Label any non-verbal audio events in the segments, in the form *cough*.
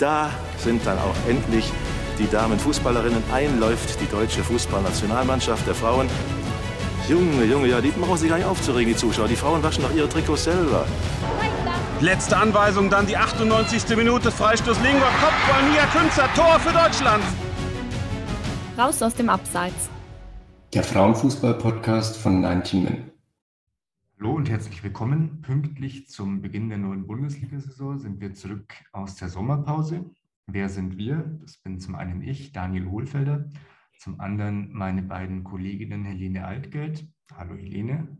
Da sind dann auch endlich die Damenfußballerinnen. Einläuft die deutsche Fußballnationalmannschaft der Frauen. Junge, Junge, ja, die brauchen sich gar nicht aufzuregen, die Zuschauer. Die Frauen waschen doch ihre Trikots selber. Letzte Anweisung, dann die 98. Minute, Freistoß Lingua, Kopfball, Nia Künzer, Tor für Deutschland. Raus aus dem Abseits. Der Frauenfußball-Podcast von 19 Min. Hallo und herzlich willkommen. Pünktlich zum Beginn der neuen Bundesliga-Saison sind wir zurück aus der Sommerpause. Wer sind wir? Das bin zum einen ich, Daniel Hohlfelder, zum anderen meine beiden Kolleginnen Helene Altgeld. Hallo Helene.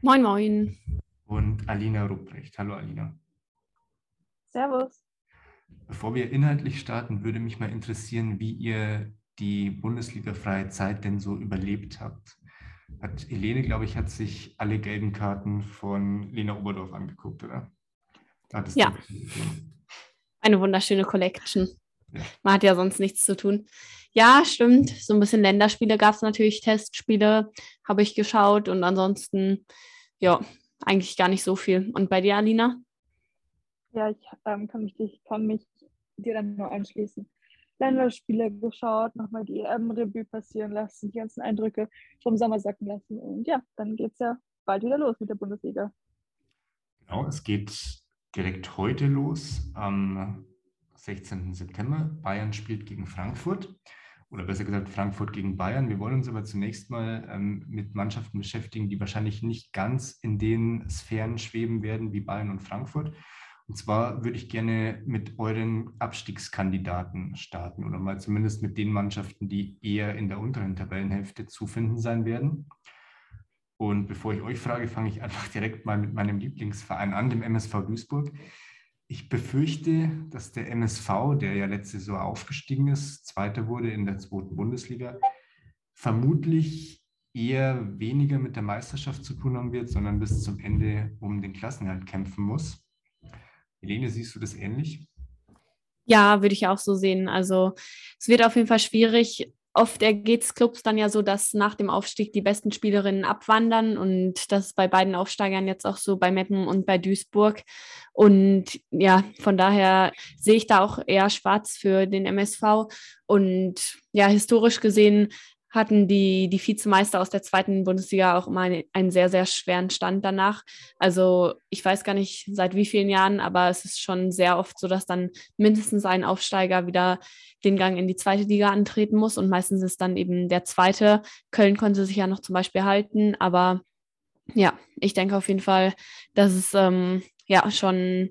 Moin, moin und Alina Rupprecht. Hallo Alina. Servus. Bevor wir inhaltlich starten, würde mich mal interessieren, wie ihr die Bundesliga-freie Zeit denn so überlebt habt. Hat Helene, glaube ich, hat sich alle gelben Karten von Lena Oberdorf angeguckt, oder? ja. Eine wunderschöne Collection. Ja. Man hat ja sonst nichts zu tun. Ja, stimmt. So ein bisschen Länderspiele gab es natürlich, Testspiele habe ich geschaut und ansonsten, ja, eigentlich gar nicht so viel. Und bei dir, Alina? Ja, ich ähm, kann, mich, ich kann mich dir dann nur anschließen. Länderspiele geschaut, nochmal die EM-Revue passieren lassen, die ganzen Eindrücke vom Sommer sacken lassen. Und ja, dann geht es ja bald wieder los mit der Bundesliga. Genau, es geht direkt heute los am 16. September. Bayern spielt gegen Frankfurt oder besser gesagt Frankfurt gegen Bayern. Wir wollen uns aber zunächst mal ähm, mit Mannschaften beschäftigen, die wahrscheinlich nicht ganz in den Sphären schweben werden wie Bayern und Frankfurt. Und zwar würde ich gerne mit euren Abstiegskandidaten starten oder mal zumindest mit den Mannschaften, die eher in der unteren Tabellenhälfte zu finden sein werden. Und bevor ich euch frage, fange ich *laughs* einfach direkt mal mit meinem Lieblingsverein an, dem MSV Duisburg. Ich befürchte, dass der MSV, der ja letzte Saison aufgestiegen ist, Zweiter wurde in der zweiten Bundesliga, vermutlich eher weniger mit der Meisterschaft zu tun haben wird, sondern bis zum Ende um den Klassenhalt kämpfen muss. Helene, siehst du das ähnlich? Ja, würde ich auch so sehen. Also es wird auf jeden Fall schwierig, oft ergeht es Clubs dann ja so, dass nach dem Aufstieg die besten Spielerinnen abwandern und das ist bei beiden Aufsteigern jetzt auch so bei Meppen und bei Duisburg. Und ja, von daher sehe ich da auch eher schwarz für den MSV. Und ja, historisch gesehen hatten die, die Vizemeister aus der zweiten Bundesliga auch immer einen, einen, sehr, sehr schweren Stand danach. Also ich weiß gar nicht seit wie vielen Jahren, aber es ist schon sehr oft so, dass dann mindestens ein Aufsteiger wieder den Gang in die zweite Liga antreten muss und meistens ist dann eben der zweite. Köln konnte sich ja noch zum Beispiel halten, aber ja, ich denke auf jeden Fall, dass es ähm, ja schon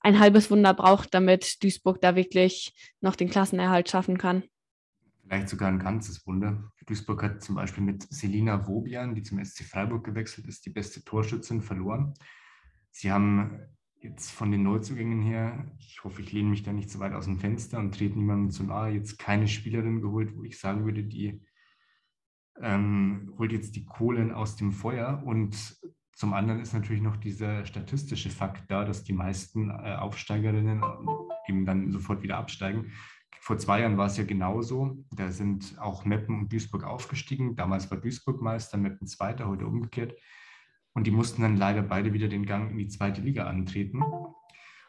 ein halbes Wunder braucht, damit Duisburg da wirklich noch den Klassenerhalt schaffen kann vielleicht sogar ein ganzes Wunder. Duisburg hat zum Beispiel mit Selina Wobian, die zum SC Freiburg gewechselt ist, die beste Torschützin verloren. Sie haben jetzt von den Neuzugängen her, ich hoffe, ich lehne mich da nicht zu weit aus dem Fenster und trete niemandem zu nahe, jetzt keine Spielerin geholt, wo ich sagen würde, die ähm, holt jetzt die Kohlen aus dem Feuer. Und zum anderen ist natürlich noch dieser statistische Fakt da, dass die meisten äh, Aufsteigerinnen eben dann sofort wieder absteigen. Vor zwei Jahren war es ja genauso. Da sind auch Meppen und Duisburg aufgestiegen. Damals war Duisburg Meister, Meppen Zweiter, heute umgekehrt. Und die mussten dann leider beide wieder den Gang in die zweite Liga antreten.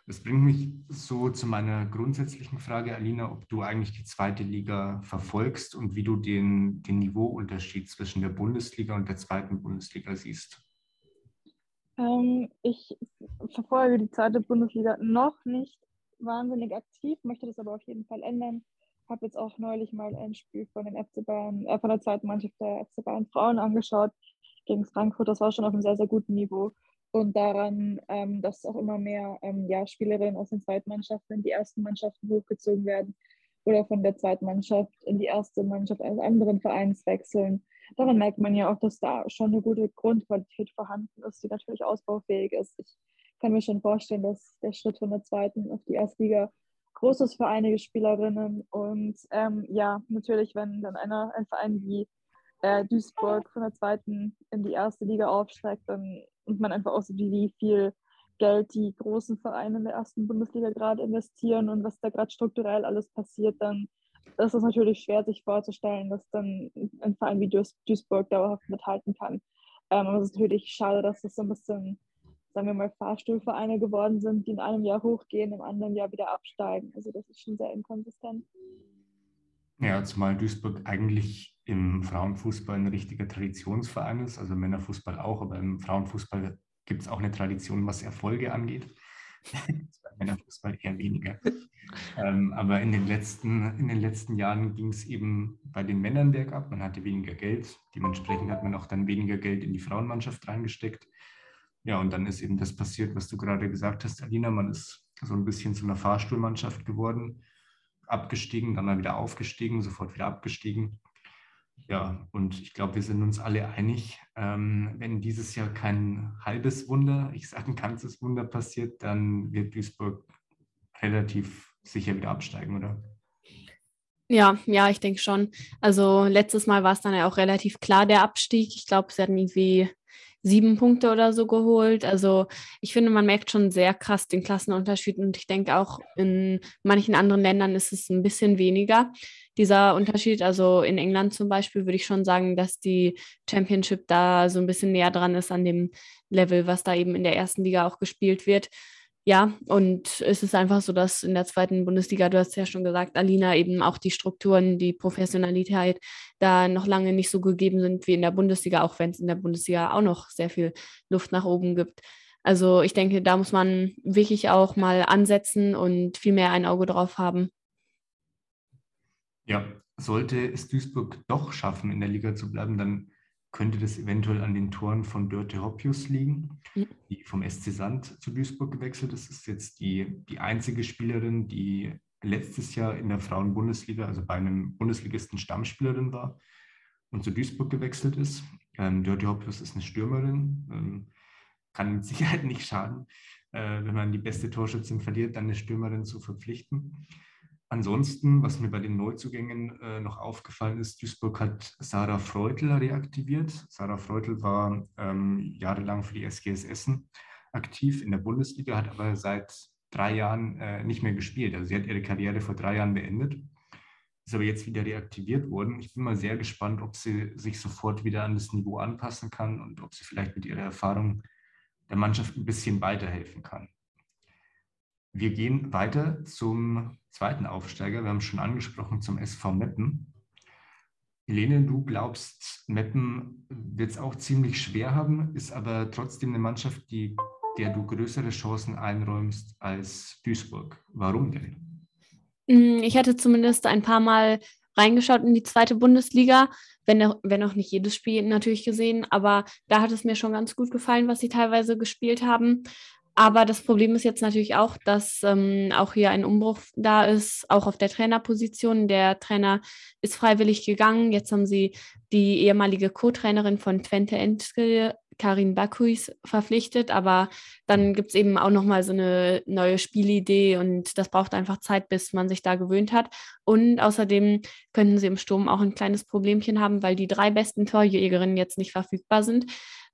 Das bringt mich so zu meiner grundsätzlichen Frage, Alina, ob du eigentlich die zweite Liga verfolgst und wie du den, den Niveauunterschied zwischen der Bundesliga und der zweiten Bundesliga siehst. Ähm, ich verfolge die zweite Bundesliga noch nicht wahnsinnig aktiv, möchte das aber auf jeden Fall ändern. Habe jetzt auch neulich mal ein Spiel von den FC Bayern, äh, von der zweiten Mannschaft der FC Bayern Frauen angeschaut gegen Frankfurt. Das war schon auf einem sehr, sehr guten Niveau. Und daran, ähm, dass auch immer mehr ähm, ja, Spielerinnen aus den zweiten Mannschaften in die ersten Mannschaften hochgezogen werden oder von der zweiten Mannschaft in die erste Mannschaft eines anderen Vereins wechseln. Daran merkt man ja auch, dass da schon eine gute Grundqualität vorhanden ist, die natürlich ausbaufähig ist. Ich kann mir schon vorstellen, dass der Schritt von der zweiten auf die Erstliga Großes für einige Spielerinnen. Und ähm, ja, natürlich, wenn dann einer, ein Verein wie äh, Duisburg von der zweiten in die erste Liga aufsteigt, dann und man einfach auch sieht, wie viel Geld die großen Vereine in der ersten Bundesliga gerade investieren und was da gerade strukturell alles passiert, dann ist es natürlich schwer, sich vorzustellen, dass dann ein Verein wie Duis Duisburg dauerhaft mithalten kann. Ähm, aber es ist natürlich schade, dass das so ein bisschen, sagen wir mal, Fahrstuhlvereine geworden sind, die in einem Jahr hochgehen, im anderen Jahr wieder absteigen. Also das ist schon sehr inkonsistent. Ja, zumal Duisburg eigentlich im Frauenfußball ein richtiger Traditionsverein ist, also Männerfußball auch, aber im Frauenfußball gibt es auch eine Tradition, was Erfolge angeht. *laughs* Männerfußball eher weniger. ähm, aber in den letzten, in den letzten Jahren ging es eben bei den Männern bergab. Man hatte weniger Geld. Dementsprechend hat man auch dann weniger Geld in die Frauenmannschaft reingesteckt. Ja, und dann ist eben das passiert, was du gerade gesagt hast, Alina. Man ist so ein bisschen zu einer Fahrstuhlmannschaft geworden, abgestiegen, dann mal wieder aufgestiegen, sofort wieder abgestiegen. Ja, und ich glaube, wir sind uns alle einig, ähm, wenn dieses Jahr kein halbes Wunder, ich sage ein ganzes Wunder passiert, dann wird Duisburg relativ sicher wieder absteigen, oder? Ja, ja, ich denke schon. Also letztes Mal war es dann ja auch relativ klar der Abstieg. Ich glaube, sie hatten irgendwie sieben Punkte oder so geholt. Also ich finde, man merkt schon sehr krass den Klassenunterschied und ich denke auch in manchen anderen Ländern ist es ein bisschen weniger, dieser Unterschied. Also in England zum Beispiel würde ich schon sagen, dass die Championship da so ein bisschen näher dran ist an dem Level, was da eben in der ersten Liga auch gespielt wird. Ja, und es ist einfach so, dass in der zweiten Bundesliga, du hast ja schon gesagt, Alina, eben auch die Strukturen, die Professionalität da noch lange nicht so gegeben sind wie in der Bundesliga, auch wenn es in der Bundesliga auch noch sehr viel Luft nach oben gibt. Also ich denke, da muss man wirklich auch mal ansetzen und viel mehr ein Auge drauf haben. Ja, sollte es Duisburg doch schaffen, in der Liga zu bleiben, dann könnte das eventuell an den Toren von Dörte Hoppius liegen, die vom SC Sand zu Duisburg gewechselt ist. Das ist jetzt die, die einzige Spielerin, die letztes Jahr in der Frauenbundesliga, also bei einem Bundesligisten Stammspielerin war und zu Duisburg gewechselt ist. Ähm, Dörte Hoppius ist eine Stürmerin, ähm, kann mit Sicherheit nicht schaden, äh, wenn man die beste Torschützin verliert, dann eine Stürmerin zu verpflichten. Ansonsten, was mir bei den Neuzugängen äh, noch aufgefallen ist, Duisburg hat Sarah Freutl reaktiviert. Sarah Freutl war ähm, jahrelang für die SGS Essen aktiv in der Bundesliga, hat aber seit drei Jahren äh, nicht mehr gespielt. Also sie hat ihre Karriere vor drei Jahren beendet, ist aber jetzt wieder reaktiviert worden. Ich bin mal sehr gespannt, ob sie sich sofort wieder an das Niveau anpassen kann und ob sie vielleicht mit ihrer Erfahrung der Mannschaft ein bisschen weiterhelfen kann. Wir gehen weiter zum zweiten Aufsteiger. Wir haben schon angesprochen zum SV Meppen. Helene, du glaubst, Meppen wird es auch ziemlich schwer haben, ist aber trotzdem eine Mannschaft, die, der du größere Chancen einräumst als Duisburg. Warum denn? Mm, ich hatte zumindest ein paar Mal reingeschaut in die zweite Bundesliga, wenn, wenn auch nicht jedes Spiel natürlich gesehen, aber da hat es mir schon ganz gut gefallen, was sie teilweise gespielt haben. Aber das Problem ist jetzt natürlich auch, dass ähm, auch hier ein Umbruch da ist, auch auf der Trainerposition. Der Trainer ist freiwillig gegangen. Jetzt haben sie die ehemalige Co-Trainerin von Twente Enschede, Karin Bakuis, verpflichtet. Aber dann gibt es eben auch nochmal so eine neue Spielidee und das braucht einfach Zeit, bis man sich da gewöhnt hat. Und außerdem könnten sie im Sturm auch ein kleines Problemchen haben, weil die drei besten Torjägerinnen jetzt nicht verfügbar sind.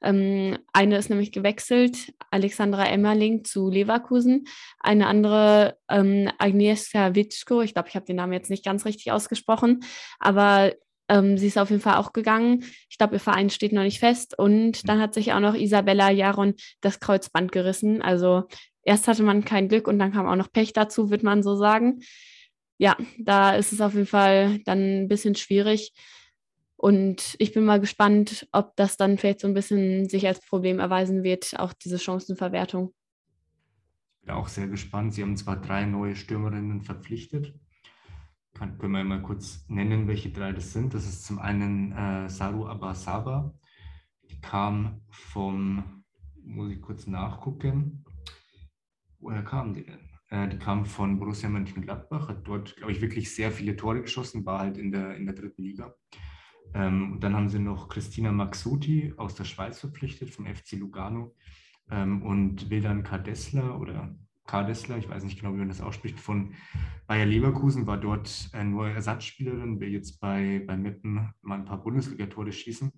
Ähm, eine ist nämlich gewechselt, Alexandra Emmerling zu Leverkusen. Eine andere, ähm, Agnieszka Witschko, ich glaube, ich habe den Namen jetzt nicht ganz richtig ausgesprochen, aber ähm, sie ist auf jeden Fall auch gegangen. Ich glaube, ihr Verein steht noch nicht fest. Und dann hat sich auch noch Isabella Jaron das Kreuzband gerissen. Also erst hatte man kein Glück und dann kam auch noch Pech dazu, wird man so sagen. Ja, da ist es auf jeden Fall dann ein bisschen schwierig. Und ich bin mal gespannt, ob das dann vielleicht so ein bisschen sich als Problem erweisen wird, auch diese Chancenverwertung. Ich bin auch sehr gespannt. Sie haben zwar drei neue Stürmerinnen verpflichtet. Kann, können wir mal kurz nennen, welche drei das sind. Das ist zum einen äh, Saru Abasaba. Die kam vom, muss ich kurz nachgucken, woher kam die denn? Äh, die kam von Borussia Mönchengladbach, hat dort, glaube ich, wirklich sehr viele Tore geschossen, war halt in der, in der dritten Liga. Ähm, und dann haben sie noch Christina Maxuti aus der Schweiz verpflichtet, vom FC Lugano. Ähm, und Wildan Kadessler oder Kadessler, ich weiß nicht genau, wie man das ausspricht, von Bayer Leverkusen, war dort äh, nur Ersatzspielerin, will jetzt bei, bei Meppen mal ein paar Bundesligatore schießen.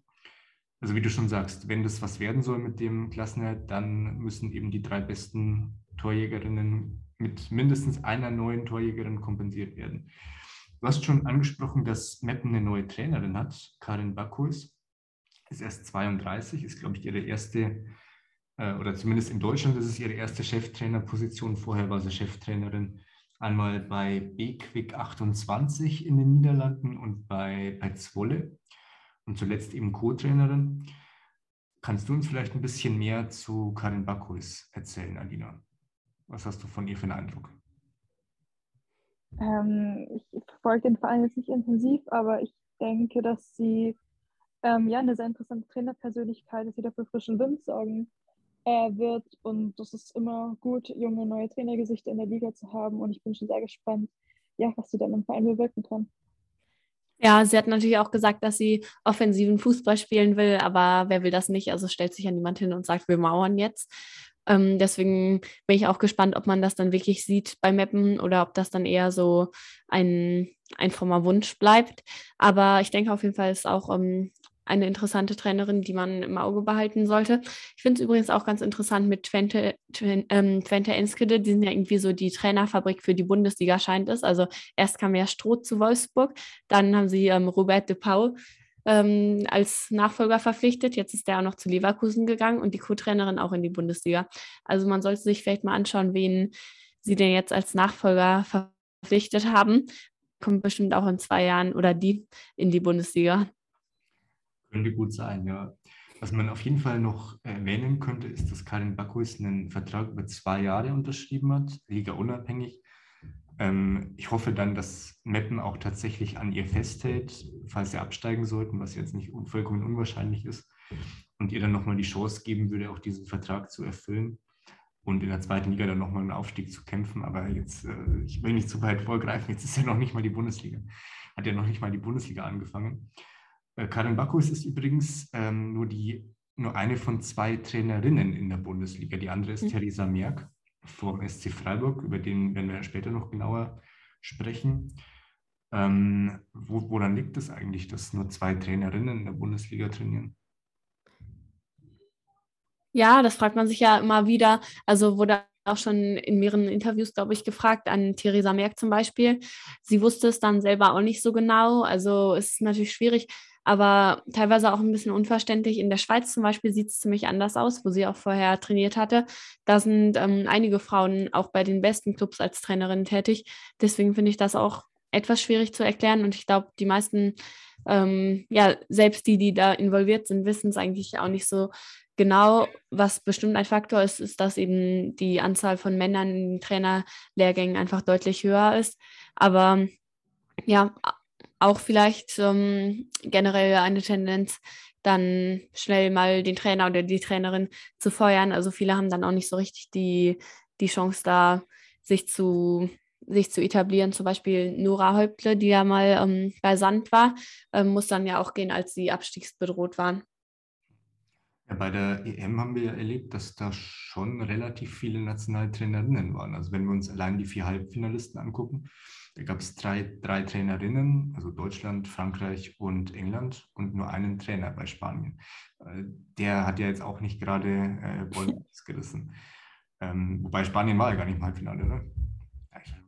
Also wie du schon sagst, wenn das was werden soll mit dem Klassenerhalt, dann müssen eben die drei besten Torjägerinnen mit mindestens einer neuen Torjägerin kompensiert werden. Du hast schon angesprochen, dass Meppen eine neue Trainerin hat, Karin Bakus. Ist erst 32, ist, glaube ich, ihre erste, oder zumindest in Deutschland ist es ihre erste Cheftrainerposition. Vorher war sie Cheftrainerin einmal bei BQuick 28 in den Niederlanden und bei, bei Zwolle und zuletzt eben Co-Trainerin. Kannst du uns vielleicht ein bisschen mehr zu Karin Bakus erzählen, Alina? Was hast du von ihr für einen Eindruck? Ähm, ich verfolge den Verein jetzt nicht intensiv, aber ich denke, dass sie ähm, ja eine sehr interessante Trainerpersönlichkeit ist, die dafür frischen Wind sorgen äh, wird. Und das ist immer gut, junge, neue Trainergesichter in der Liga zu haben. Und ich bin schon sehr gespannt, ja, was sie dann im Verein bewirken kann. Ja, sie hat natürlich auch gesagt, dass sie offensiven Fußball spielen will, aber wer will das nicht? Also stellt sich ja niemand hin und sagt, wir mauern jetzt. Ähm, deswegen bin ich auch gespannt, ob man das dann wirklich sieht bei Mappen oder ob das dann eher so ein, ein frommer Wunsch bleibt. Aber ich denke auf jeden Fall ist auch ähm, eine interessante Trainerin, die man im Auge behalten sollte. Ich finde es übrigens auch ganz interessant mit Twente, Twente, ähm, Twente Enskede. Die sind ja irgendwie so die Trainerfabrik für die Bundesliga, scheint es. Also erst kam ja Stroh zu Wolfsburg, dann haben sie ähm, Robert de Paul ähm, als Nachfolger verpflichtet. Jetzt ist der auch noch zu Leverkusen gegangen und die Co-Trainerin auch in die Bundesliga. Also man sollte sich vielleicht mal anschauen, wen sie denn jetzt als Nachfolger verpflichtet haben. Kommt bestimmt auch in zwei Jahren oder die in die Bundesliga. Könnte gut sein, ja. Was man auf jeden Fall noch erwähnen könnte, ist, dass Karin Backhus einen Vertrag über zwei Jahre unterschrieben hat, Liga unabhängig. Ähm, ich hoffe dann, dass Meppen auch tatsächlich an ihr festhält, falls sie absteigen sollten, was jetzt nicht vollkommen unwahrscheinlich ist, und ihr dann nochmal die Chance geben würde, auch diesen Vertrag zu erfüllen und in der zweiten Liga dann nochmal einen Aufstieg zu kämpfen. Aber jetzt, äh, ich will nicht zu weit vorgreifen, jetzt ist ja noch nicht mal die Bundesliga, hat ja noch nicht mal die Bundesliga angefangen. Äh, Karin Bacchus ist übrigens ähm, nur, die, nur eine von zwei Trainerinnen in der Bundesliga. Die andere ist mhm. Theresa Merck vom SC Freiburg, über den werden wir später noch genauer sprechen. Ähm, wo, woran liegt es das eigentlich, dass nur zwei Trainerinnen in der Bundesliga trainieren? Ja, das fragt man sich ja immer wieder. Also wurde auch schon in mehreren Interviews, glaube ich, gefragt, an Theresa Merck zum Beispiel. Sie wusste es dann selber auch nicht so genau. Also es ist natürlich schwierig aber teilweise auch ein bisschen unverständlich. In der Schweiz zum Beispiel sieht es ziemlich anders aus, wo sie auch vorher trainiert hatte. Da sind ähm, einige Frauen auch bei den besten Clubs als Trainerin tätig. Deswegen finde ich das auch etwas schwierig zu erklären und ich glaube, die meisten, ähm, ja, selbst die, die da involviert sind, wissen es eigentlich auch nicht so genau. Was bestimmt ein Faktor ist, ist, dass eben die Anzahl von Männern in Trainerlehrgängen einfach deutlich höher ist. Aber ja, auch vielleicht ähm, generell eine Tendenz, dann schnell mal den Trainer oder die Trainerin zu feuern. Also viele haben dann auch nicht so richtig die, die Chance da, sich zu, sich zu etablieren. Zum Beispiel Nora Häuptle, die ja mal ähm, bei Sand war, ähm, muss dann ja auch gehen, als sie abstiegsbedroht waren. Ja, bei der EM haben wir ja erlebt, dass da schon relativ viele Nationaltrainerinnen waren. Also wenn wir uns allein die vier Halbfinalisten angucken, da gab es drei, drei Trainerinnen, also Deutschland, Frankreich und England und nur einen Trainer bei Spanien. Äh, der hat ja jetzt auch nicht gerade äh, Wolfs *laughs* gerissen. Ähm, wobei Spanien war ja gar nicht im Halbfinale, oder?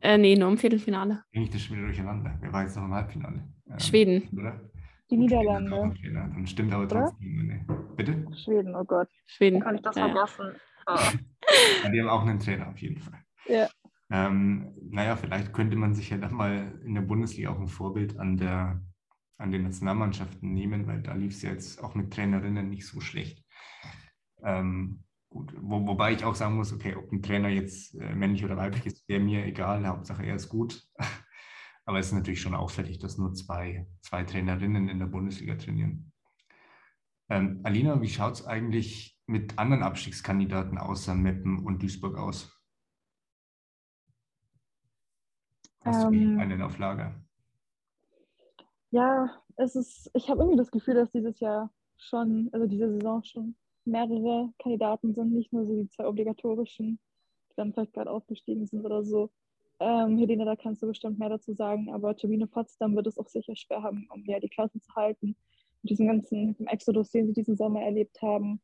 Äh, nee, nur im Viertelfinale. Bin ich das schon wieder durcheinander? Wer war jetzt noch im Halbfinale? Ähm, Schweden. Oder? Die Niederlande. Dann stimmt aber trotzdem. Ne? Bitte? Schweden, oh Gott. Schweden. Kann ich das ja. vergessen? Oh. *laughs* Ja, die haben auch einen Trainer auf jeden Fall. Ja. Ähm, naja, vielleicht könnte man sich ja dann mal in der Bundesliga auch ein Vorbild an, der, an den Nationalmannschaften nehmen, weil da lief es ja jetzt auch mit Trainerinnen nicht so schlecht. Ähm, gut, wo, wobei ich auch sagen muss, okay, ob ein Trainer jetzt äh, männlich oder weiblich ist, wäre mir egal, Hauptsache er ist gut. *laughs* Aber es ist natürlich schon auffällig, dass nur zwei, zwei Trainerinnen in der Bundesliga trainieren. Ähm, Alina, wie schaut es eigentlich mit anderen Abstiegskandidaten außer Meppen und Duisburg aus? Hast ähm, du einen auf Lager? Ja, es ist, ich habe irgendwie das Gefühl, dass dieses Jahr schon, also diese Saison schon mehrere Kandidaten sind, nicht nur so die zwei obligatorischen dann vielleicht gerade aufgestiegen sind oder so. Ähm, Helene, da kannst du bestimmt mehr dazu sagen, aber Turbine Potsdam wird es auch sicher schwer haben, um ja die Klasse zu halten. Mit diesem ganzen Exodus, den sie diesen Sommer erlebt haben.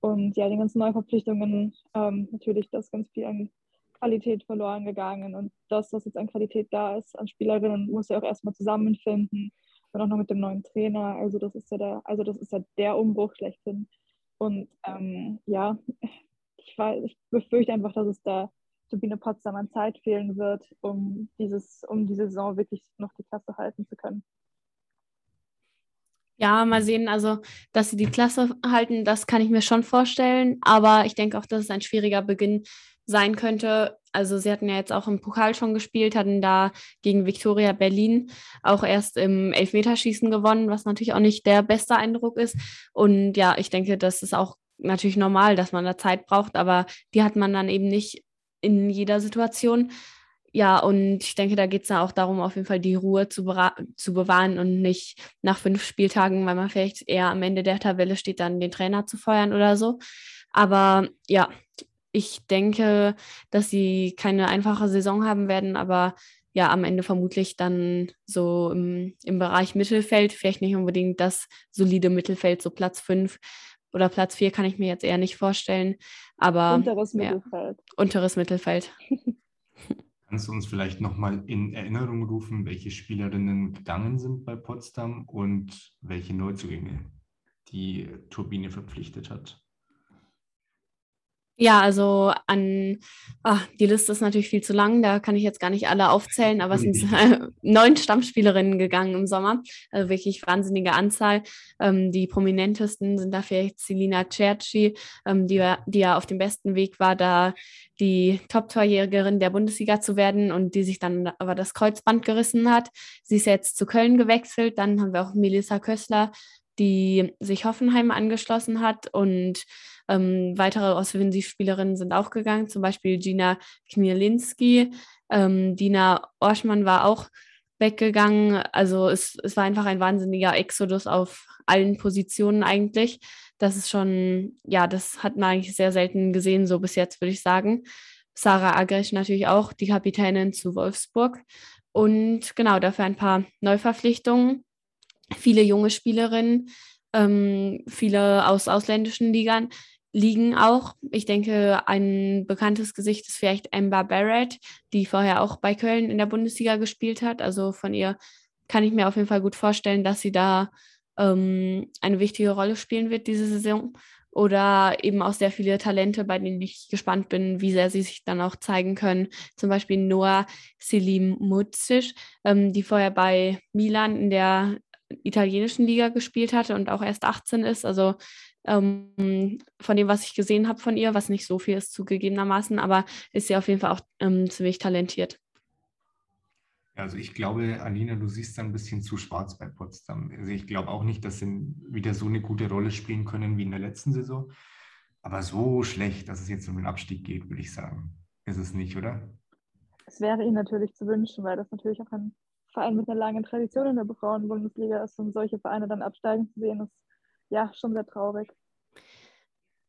Und ja, den ganzen Neuverpflichtungen, ähm, natürlich, das ganz viel an Qualität verloren gegangen. Und das, was jetzt an Qualität da ist, an Spielerinnen, muss ja auch erstmal zusammenfinden. Und auch noch mit dem neuen Trainer. Also das ist ja der, also das ist ja der Umbruch schlechthin. Und ähm, ja, ich, weiß, ich befürchte einfach, dass es da Turbine Potsdam an Zeit fehlen wird, um dieses, um die Saison wirklich noch die Klasse halten zu können. Ja, mal sehen. Also, dass sie die Klasse halten, das kann ich mir schon vorstellen. Aber ich denke auch, dass es ein schwieriger Beginn sein könnte. Also, sie hatten ja jetzt auch im Pokal schon gespielt, hatten da gegen Viktoria Berlin auch erst im Elfmeterschießen gewonnen, was natürlich auch nicht der beste Eindruck ist. Und ja, ich denke, das ist auch natürlich normal, dass man da Zeit braucht, aber die hat man dann eben nicht in jeder Situation. Ja, und ich denke, da geht es ja auch darum, auf jeden Fall die Ruhe zu, zu bewahren und nicht nach fünf Spieltagen, weil man vielleicht eher am Ende der Tabelle steht, dann den Trainer zu feuern oder so. Aber ja, ich denke, dass sie keine einfache Saison haben werden, aber ja, am Ende vermutlich dann so im, im Bereich Mittelfeld, vielleicht nicht unbedingt das solide Mittelfeld, so Platz fünf oder Platz vier kann ich mir jetzt eher nicht vorstellen, aber unteres Mittelfeld. unteres Mittelfeld. *laughs* Kannst du uns vielleicht nochmal in Erinnerung rufen, welche Spielerinnen gegangen sind bei Potsdam und welche Neuzugänge die Turbine verpflichtet hat? Ja, also an ach, die Liste ist natürlich viel zu lang, da kann ich jetzt gar nicht alle aufzählen, aber es sind äh, *laughs* *laughs* neun Stammspielerinnen gegangen im Sommer, also wirklich wahnsinnige Anzahl. Ähm, die prominentesten sind da vielleicht Selina Cerci, ähm, die, die ja auf dem besten Weg war, da die Top-Torjägerin der Bundesliga zu werden und die sich dann aber das Kreuzband gerissen hat. Sie ist jetzt zu Köln gewechselt. Dann haben wir auch Melissa Kössler, die sich Hoffenheim angeschlossen hat und ähm, weitere Offensivspielerinnen sind auch gegangen, zum Beispiel Gina Knielinski. Ähm, Dina Orschmann war auch weggegangen. Also es, es war einfach ein wahnsinniger Exodus auf allen Positionen eigentlich. Das ist schon, ja, das hat man eigentlich sehr selten gesehen, so bis jetzt, würde ich sagen. Sarah Agresch natürlich auch, die Kapitänin zu Wolfsburg. Und genau, dafür ein paar Neuverpflichtungen. Viele junge Spielerinnen, ähm, viele aus ausländischen Ligern liegen auch. Ich denke, ein bekanntes Gesicht ist vielleicht Amber Barrett, die vorher auch bei Köln in der Bundesliga gespielt hat. Also von ihr kann ich mir auf jeden Fall gut vorstellen, dass sie da ähm, eine wichtige Rolle spielen wird diese Saison. Oder eben auch sehr viele Talente, bei denen ich gespannt bin, wie sehr sie sich dann auch zeigen können. Zum Beispiel Noah Selim Muzic, ähm, die vorher bei Milan in der italienischen Liga gespielt hatte und auch erst 18 ist. Also ähm, von dem, was ich gesehen habe von ihr, was nicht so viel ist zugegebenermaßen, aber ist sie auf jeden Fall auch ähm, ziemlich talentiert. Also ich glaube, Alina, du siehst da ein bisschen zu schwarz bei Potsdam. Also ich glaube auch nicht, dass sie wieder so eine gute Rolle spielen können wie in der letzten Saison. Aber so schlecht, dass es jetzt um den Abstieg geht, würde ich sagen, ist es nicht, oder? Es wäre ihnen natürlich zu wünschen, weil das natürlich auch ein Verein mit einer langen Tradition in der Frauen-Bundesliga ist und solche Vereine dann absteigen zu sehen, ist ja, schon sehr traurig.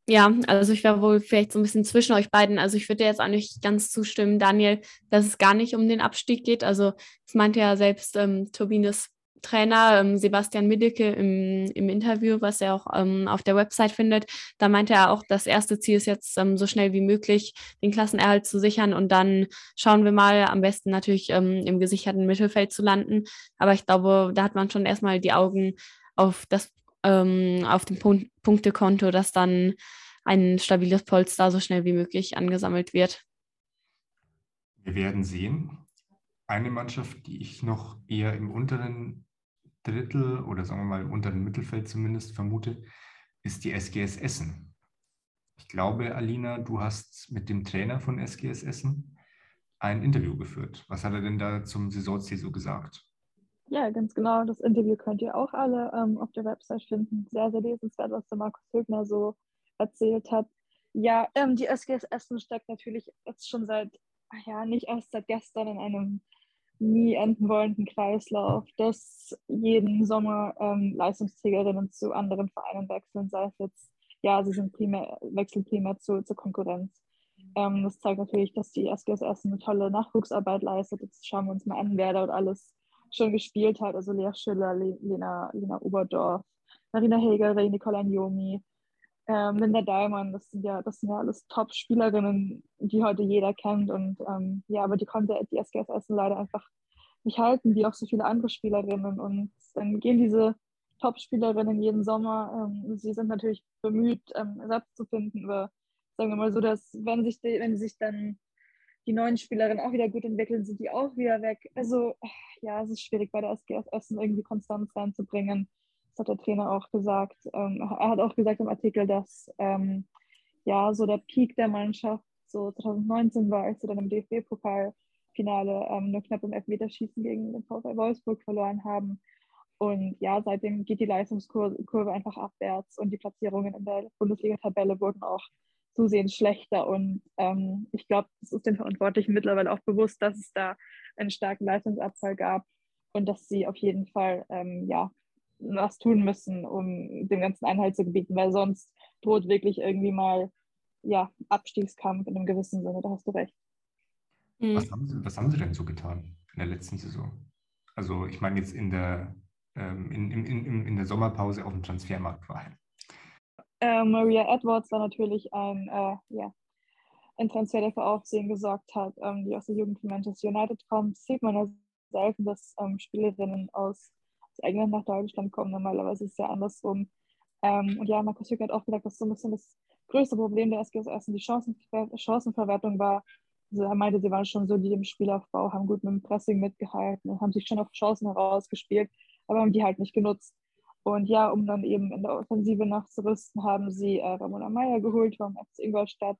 Ja, also ich wäre wohl vielleicht so ein bisschen zwischen euch beiden. Also ich würde jetzt nicht ganz zustimmen, Daniel, dass es gar nicht um den Abstieg geht. Also das meinte ja selbst ähm, Turbines Trainer ähm, Sebastian Middeke im, im Interview, was er auch ähm, auf der Website findet. Da meinte er auch, das erste Ziel ist jetzt ähm, so schnell wie möglich den Klassenerhalt zu sichern und dann schauen wir mal, am besten natürlich ähm, im gesicherten Mittelfeld zu landen. Aber ich glaube, da hat man schon erstmal die Augen auf das ähm, auf dem Pun Punktekonto, dass dann ein stabiles Polster so schnell wie möglich angesammelt wird. Wir werden sehen. Eine Mannschaft, die ich noch eher im unteren Drittel oder sagen wir mal im unteren Mittelfeld zumindest vermute, ist die SGS Essen. Ich glaube, Alina, du hast mit dem Trainer von SGS Essen ein Interview geführt. Was hat er denn da zum Saisonziel so gesagt? Ja, ganz genau. Das Interview könnt ihr auch alle ähm, auf der Website finden. Sehr, sehr lesenswert, was der Markus Högner so erzählt hat. Ja, ähm, die SGS Essen steckt natürlich jetzt schon seit, ja, nicht erst seit gestern in einem nie enden wollenden Kreislauf, dass jeden Sommer ähm, Leistungsträgerinnen zu anderen Vereinen wechseln, sei es jetzt, ja, sie sind primär, wechseln primär zu, zur Konkurrenz. Ähm, das zeigt natürlich, dass die SGSS eine tolle Nachwuchsarbeit leistet. Jetzt schauen wir uns mal an, wer dort alles schon gespielt hat. Also Lea Schiller, Lena, Lena Oberdorf, Marina Hegel, Nicole Njomi, ähm, Linda Diamond, das sind ja, das sind ja alles Top-Spielerinnen, die heute jeder kennt. Und ähm, ja, aber die konnte die SGS Essen leider einfach nicht halten, wie auch so viele andere Spielerinnen. Und dann gehen diese Top-Spielerinnen jeden Sommer. Ähm, sie sind natürlich bemüht, ähm, Ersatz zu finden, aber sagen wir mal so, dass wenn sich, die, wenn sich dann die neuen Spielerinnen auch wieder gut entwickeln, sind die auch wieder weg. Also ja, es ist schwierig bei der SGS Essen irgendwie Konstanz reinzubringen. Das hat der Trainer auch gesagt. Ähm, er hat auch gesagt im Artikel, dass ähm, ja so der Peak der Mannschaft so 2019 war, als sie dann im DFB-Pokalfinale ähm, nur knapp im Elfmeterschießen gegen den VfL Wolfsburg verloren haben. Und ja, seitdem geht die Leistungskurve einfach abwärts und die Platzierungen in der Bundesliga-Tabelle wurden auch zusehends schlechter. Und ähm, ich glaube, es ist den Verantwortlichen mittlerweile auch bewusst, dass es da einen starken Leistungsabfall gab und dass sie auf jeden Fall ähm, ja, was tun müssen, um dem ganzen Einhalt zu gebieten, weil sonst droht wirklich irgendwie mal ja, Abstiegskampf in einem gewissen Sinne, da hast du recht. Mhm. Was, haben Sie, was haben Sie denn so getan in der letzten Saison? Also ich meine jetzt in der, ähm, in, in, in, in der Sommerpause auf dem Transfermarkt vor allem. Äh, Maria Edwards war natürlich ein, äh, ja, ein Transfer, für Aufsehen gesorgt hat, ähm, die aus der Jugend von Manchester United kommt. Sieht man ja selten, dass ähm, Spielerinnen aus England nach Deutschland kommen. Normalerweise ist es ja andersrum. Ähm, und ja, Markus Hück hat auch gesagt, dass so ein bisschen das größte Problem der SGS die Chancenver Chancenverwertung war. Also er meinte, sie waren schon so die im Spielaufbau, haben gut mit dem Pressing mitgehalten, haben sich schon auf Chancen herausgespielt, aber haben die halt nicht genutzt. Und ja, um dann eben in der Offensive nachzurüsten, haben sie äh, Ramona Meyer geholt vom FC Ingolstadt.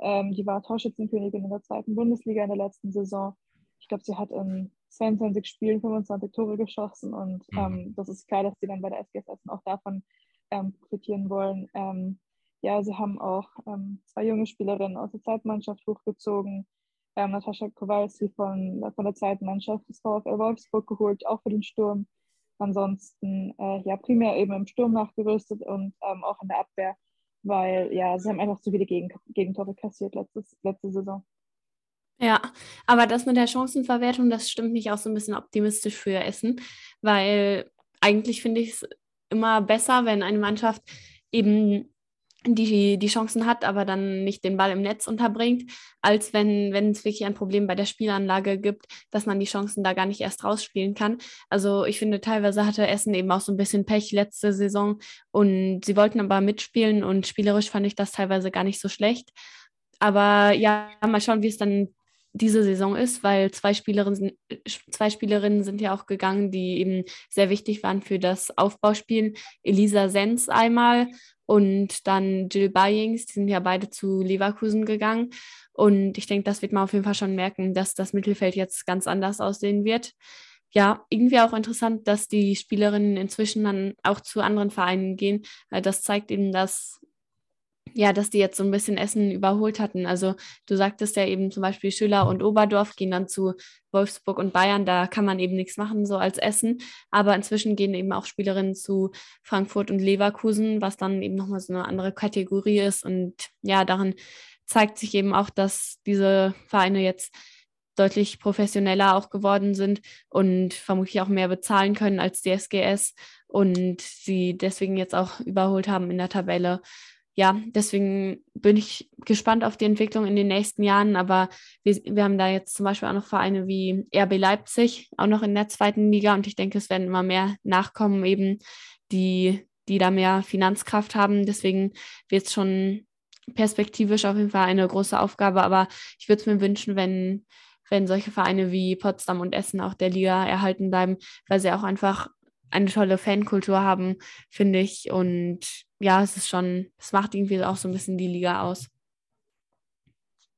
Ähm, die war Torschützenkönigin in der zweiten Bundesliga in der letzten Saison. Ich glaube, sie hat in 22 Spielen 25 Tore geschossen und mhm. ähm, das ist klar, dass sie dann bei der SGS Essen auch davon ähm, profitieren wollen. Ähm, ja, sie haben auch ähm, zwei junge Spielerinnen aus der Zeitmannschaft hochgezogen. Ähm, Natascha Kowalski von, von der Zeitmannschaft des VfL Wolfsburg geholt, auch für den Sturm. Ansonsten äh, ja primär eben im Sturm nachgerüstet und ähm, auch in der Abwehr, weil ja, sie haben einfach zu viele Gegen Gegentore kassiert letztes, letzte Saison. Ja, aber das mit der Chancenverwertung, das stimmt mich auch so ein bisschen optimistisch für Essen, weil eigentlich finde ich es immer besser, wenn eine Mannschaft eben die, die Chancen hat, aber dann nicht den Ball im Netz unterbringt, als wenn, wenn es wirklich ein Problem bei der Spielanlage gibt, dass man die Chancen da gar nicht erst rausspielen kann. Also ich finde, teilweise hatte Essen eben auch so ein bisschen Pech letzte Saison und sie wollten aber mitspielen und spielerisch fand ich das teilweise gar nicht so schlecht. Aber ja, mal schauen, wie es dann diese Saison ist, weil zwei Spielerinnen, zwei Spielerinnen sind ja auch gegangen, die eben sehr wichtig waren für das Aufbauspiel. Elisa Sens einmal und dann Jill Byings, die sind ja beide zu Leverkusen gegangen. Und ich denke, das wird man auf jeden Fall schon merken, dass das Mittelfeld jetzt ganz anders aussehen wird. Ja, irgendwie auch interessant, dass die Spielerinnen inzwischen dann auch zu anderen Vereinen gehen. Das zeigt eben, dass ja, dass die jetzt so ein bisschen Essen überholt hatten. Also du sagtest ja eben zum Beispiel Schüler und Oberdorf gehen dann zu Wolfsburg und Bayern, da kann man eben nichts machen, so als Essen. Aber inzwischen gehen eben auch Spielerinnen zu Frankfurt und Leverkusen, was dann eben nochmal so eine andere Kategorie ist. Und ja, darin zeigt sich eben auch, dass diese Vereine jetzt deutlich professioneller auch geworden sind und vermutlich auch mehr bezahlen können als die SGS und sie deswegen jetzt auch überholt haben in der Tabelle ja, deswegen bin ich gespannt auf die Entwicklung in den nächsten Jahren. Aber wir, wir haben da jetzt zum Beispiel auch noch Vereine wie RB Leipzig, auch noch in der zweiten Liga. Und ich denke, es werden immer mehr nachkommen, eben, die, die da mehr Finanzkraft haben. Deswegen wird es schon perspektivisch auf jeden Fall eine große Aufgabe. Aber ich würde es mir wünschen, wenn, wenn solche Vereine wie Potsdam und Essen auch der Liga erhalten bleiben, weil sie auch einfach eine tolle Fankultur haben, finde ich. Und ja, es ist schon, es macht irgendwie auch so ein bisschen die Liga aus.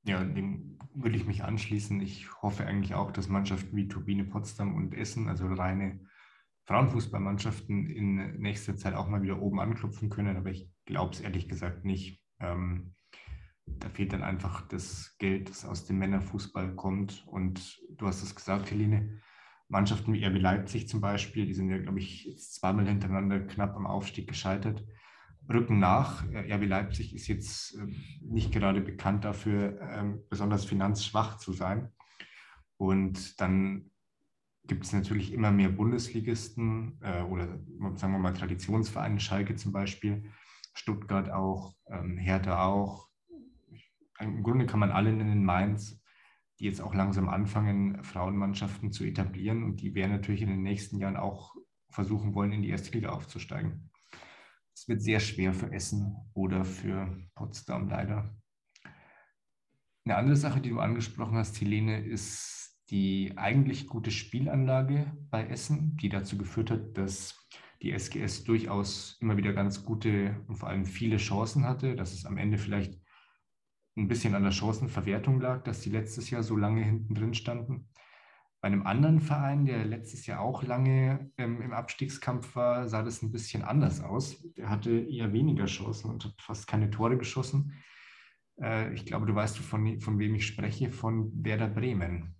Ja, dem würde ich mich anschließen. Ich hoffe eigentlich auch, dass Mannschaften wie Turbine Potsdam und Essen, also reine Frauenfußballmannschaften, in nächster Zeit auch mal wieder oben anklopfen können. Aber ich glaube es ehrlich gesagt nicht. Ähm, da fehlt dann einfach das Geld, das aus dem Männerfußball kommt. Und du hast es gesagt, Helene, Mannschaften wie RB Leipzig zum Beispiel, die sind ja, glaube ich, zweimal hintereinander knapp am Aufstieg gescheitert. rücken nach. RB Leipzig ist jetzt ähm, nicht gerade bekannt dafür, ähm, besonders finanzschwach zu sein. Und dann gibt es natürlich immer mehr Bundesligisten äh, oder sagen wir mal Traditionsvereine, Schalke zum Beispiel, Stuttgart auch, ähm, Hertha auch. Im Grunde kann man alle nennen, Mainz, die jetzt auch langsam anfangen, Frauenmannschaften zu etablieren und die werden natürlich in den nächsten Jahren auch versuchen wollen, in die erste Liga aufzusteigen. Es wird sehr schwer für Essen oder für Potsdam leider. Eine andere Sache, die du angesprochen hast, Helene, ist die eigentlich gute Spielanlage bei Essen, die dazu geführt hat, dass die SGS durchaus immer wieder ganz gute und vor allem viele Chancen hatte, dass es am Ende vielleicht ein bisschen an der Chancenverwertung lag, dass die letztes Jahr so lange hinten drin standen. Bei einem anderen Verein, der letztes Jahr auch lange ähm, im Abstiegskampf war, sah das ein bisschen anders aus. Der hatte eher weniger Chancen und hat fast keine Tore geschossen. Äh, ich glaube, du weißt, von, von wem ich spreche, von Werder Bremen.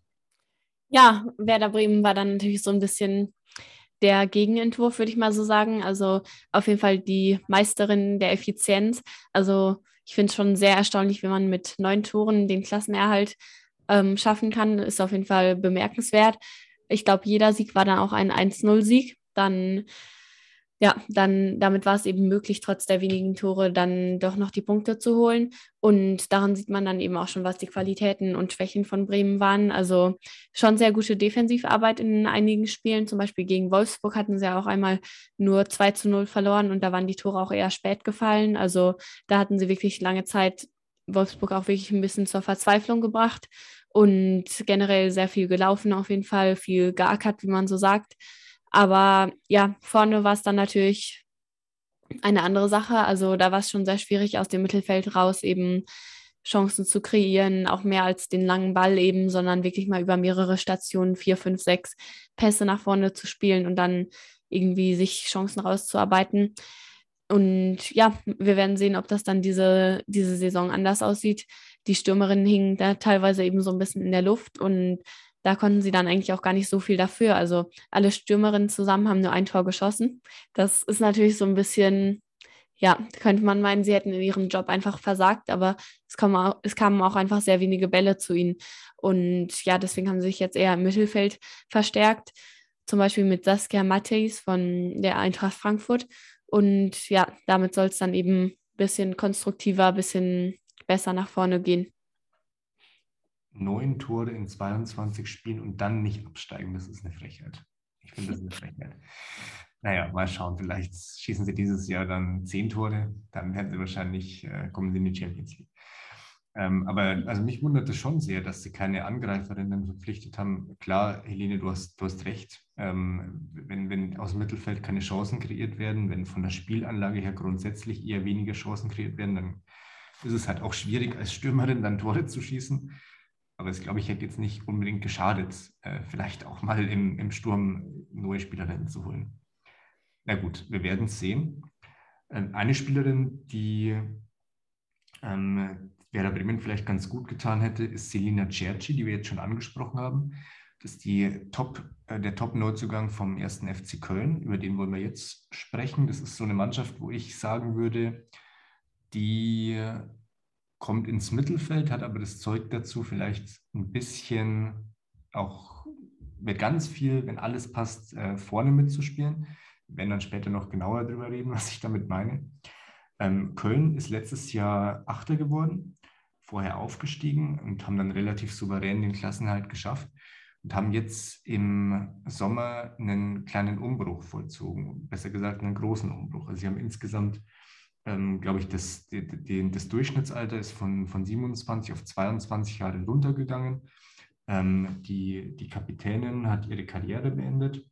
Ja, Werder Bremen war dann natürlich so ein bisschen der Gegenentwurf, würde ich mal so sagen. Also auf jeden Fall die Meisterin der Effizienz. Also ich finde es schon sehr erstaunlich, wenn man mit neun Toren den Klassenerhalt ähm, schaffen kann. Ist auf jeden Fall bemerkenswert. Ich glaube, jeder Sieg war dann auch ein 1-0-Sieg. Dann ja, dann damit war es eben möglich, trotz der wenigen Tore dann doch noch die Punkte zu holen. Und daran sieht man dann eben auch schon, was die Qualitäten und Schwächen von Bremen waren. Also schon sehr gute Defensivarbeit in einigen Spielen. Zum Beispiel gegen Wolfsburg hatten sie ja auch einmal nur 2 zu 0 verloren und da waren die Tore auch eher spät gefallen. Also da hatten sie wirklich lange Zeit Wolfsburg auch wirklich ein bisschen zur Verzweiflung gebracht und generell sehr viel gelaufen auf jeden Fall, viel geackert, wie man so sagt. Aber ja, vorne war es dann natürlich eine andere Sache. Also da war es schon sehr schwierig, aus dem Mittelfeld raus eben Chancen zu kreieren, auch mehr als den langen Ball eben, sondern wirklich mal über mehrere Stationen, vier, fünf, sechs Pässe nach vorne zu spielen und dann irgendwie sich Chancen rauszuarbeiten. Und ja, wir werden sehen, ob das dann diese, diese Saison anders aussieht. Die Stürmerinnen hingen da teilweise eben so ein bisschen in der Luft und da konnten sie dann eigentlich auch gar nicht so viel dafür. Also alle Stürmerinnen zusammen haben nur ein Tor geschossen. Das ist natürlich so ein bisschen, ja, könnte man meinen, sie hätten in ihrem Job einfach versagt, aber es, kamen auch, es kamen auch einfach sehr wenige Bälle zu ihnen. Und ja, deswegen haben sie sich jetzt eher im Mittelfeld verstärkt. Zum Beispiel mit Saskia Matthäus von der Eintracht Frankfurt. Und ja, damit soll es dann eben ein bisschen konstruktiver, ein bisschen besser nach vorne gehen neun Tore in 22 Spielen und dann nicht absteigen, das ist eine Frechheit. Ich finde, das ist eine *laughs* Frechheit. Naja, mal schauen, vielleicht schießen sie dieses Jahr dann zehn Tore, dann werden sie wahrscheinlich, äh, kommen sie in die Champions League. Ähm, aber also mich wundert es schon sehr, dass sie keine Angreiferinnen verpflichtet haben. Klar, Helene, du hast, du hast recht. Ähm, wenn, wenn aus dem Mittelfeld keine Chancen kreiert werden, wenn von der Spielanlage her grundsätzlich eher weniger Chancen kreiert werden, dann ist es halt auch schwierig, als Stürmerin dann Tore zu schießen. Aber es, glaube ich, hätte jetzt nicht unbedingt geschadet, äh, vielleicht auch mal im, im Sturm neue Spielerinnen zu holen. Na gut, wir werden es sehen. Ähm, eine Spielerin, die ähm, Werder Bremen vielleicht ganz gut getan hätte, ist Selina Cerci, die wir jetzt schon angesprochen haben. Das ist die Top, äh, der Top-Neuzugang vom ersten FC Köln. Über den wollen wir jetzt sprechen. Das ist so eine Mannschaft, wo ich sagen würde, die kommt ins Mittelfeld, hat aber das Zeug dazu, vielleicht ein bisschen auch mit ganz viel, wenn alles passt, äh, vorne mitzuspielen. Wir werden dann später noch genauer darüber reden, *laughs* was ich damit meine. Ähm, Köln ist letztes Jahr Achter geworden, vorher aufgestiegen und haben dann relativ souverän den Klassenhalt geschafft und haben jetzt im Sommer einen kleinen Umbruch vollzogen, besser gesagt einen großen Umbruch. Also sie haben insgesamt ähm, glaube ich, das, die, die, das Durchschnittsalter ist von, von 27 auf 22 Jahre runtergegangen. Ähm, die, die Kapitänin hat ihre Karriere beendet.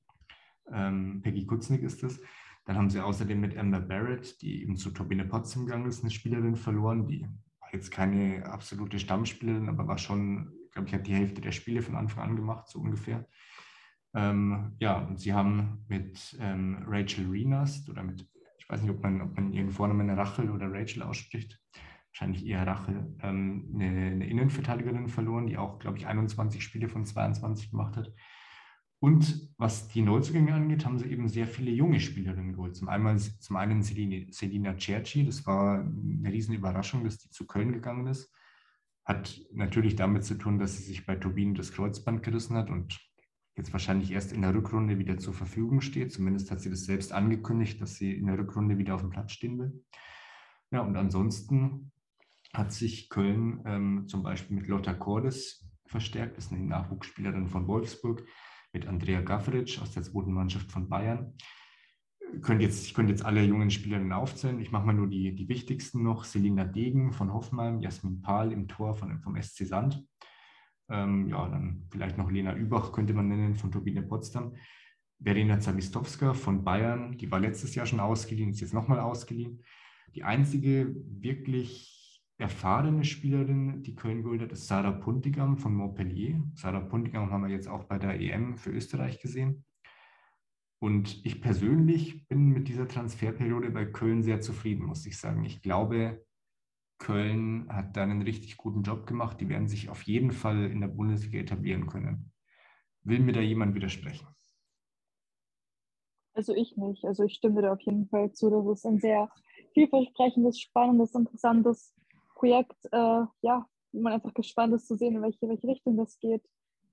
Ähm, Peggy Kutznick ist es. Dann haben sie außerdem mit Amber Barrett, die eben zu Turbine Potsdam gegangen ist, eine Spielerin verloren, die war jetzt keine absolute Stammspielerin, aber war schon, glaube ich, hat die Hälfte der Spiele von Anfang an gemacht, so ungefähr. Ähm, ja, und sie haben mit ähm, Rachel Renast oder mit weiß nicht, ob man, ob man ihren Vornamen Rachel oder Rachel ausspricht, wahrscheinlich eher Rachel, ähm, eine, eine, Innenverteidigerin verloren, die auch, glaube ich, 21 Spiele von 22 gemacht hat. Und was die Neuzugänge angeht, haben sie eben sehr viele junge Spielerinnen geholt. Zum, einmal, zum einen Selina Cerci, das war eine riesen Überraschung, dass die zu Köln gegangen ist. Hat natürlich damit zu tun, dass sie sich bei Turbinen das Kreuzband gerissen hat und jetzt wahrscheinlich erst in der Rückrunde wieder zur Verfügung steht. Zumindest hat sie das selbst angekündigt, dass sie in der Rückrunde wieder auf dem Platz stehen will. Ja, und ansonsten hat sich Köln ähm, zum Beispiel mit Lotta Cordes verstärkt, das ist eine Nachwuchsspielerin von Wolfsburg mit Andrea Gavric aus der zweiten Mannschaft von Bayern. Könnt jetzt, ich könnte jetzt alle jungen Spielerinnen aufzählen. Ich mache mal nur die, die wichtigsten noch. Selina Degen von Hoffenheim, Jasmin Pahl im Tor von, vom SC Sand. Ähm, ja, dann vielleicht noch Lena Übach könnte man nennen von Turbine Potsdam. Verena Zawistowska von Bayern, die war letztes Jahr schon ausgeliehen, ist jetzt nochmal ausgeliehen. Die einzige wirklich erfahrene Spielerin, die Köln geholt hat, ist Sarah Puntigam von Montpellier. Sarah Puntigam haben wir jetzt auch bei der EM für Österreich gesehen. Und ich persönlich bin mit dieser Transferperiode bei Köln sehr zufrieden, muss ich sagen. Ich glaube, Köln hat da einen richtig guten Job gemacht. Die werden sich auf jeden Fall in der Bundesliga etablieren können. Will mir da jemand widersprechen? Also ich nicht. Also ich stimme da auf jeden Fall zu. Das ist ein sehr vielversprechendes, spannendes, interessantes Projekt, äh, ja, wo man einfach gespannt ist zu sehen, in welche, welche Richtung das geht.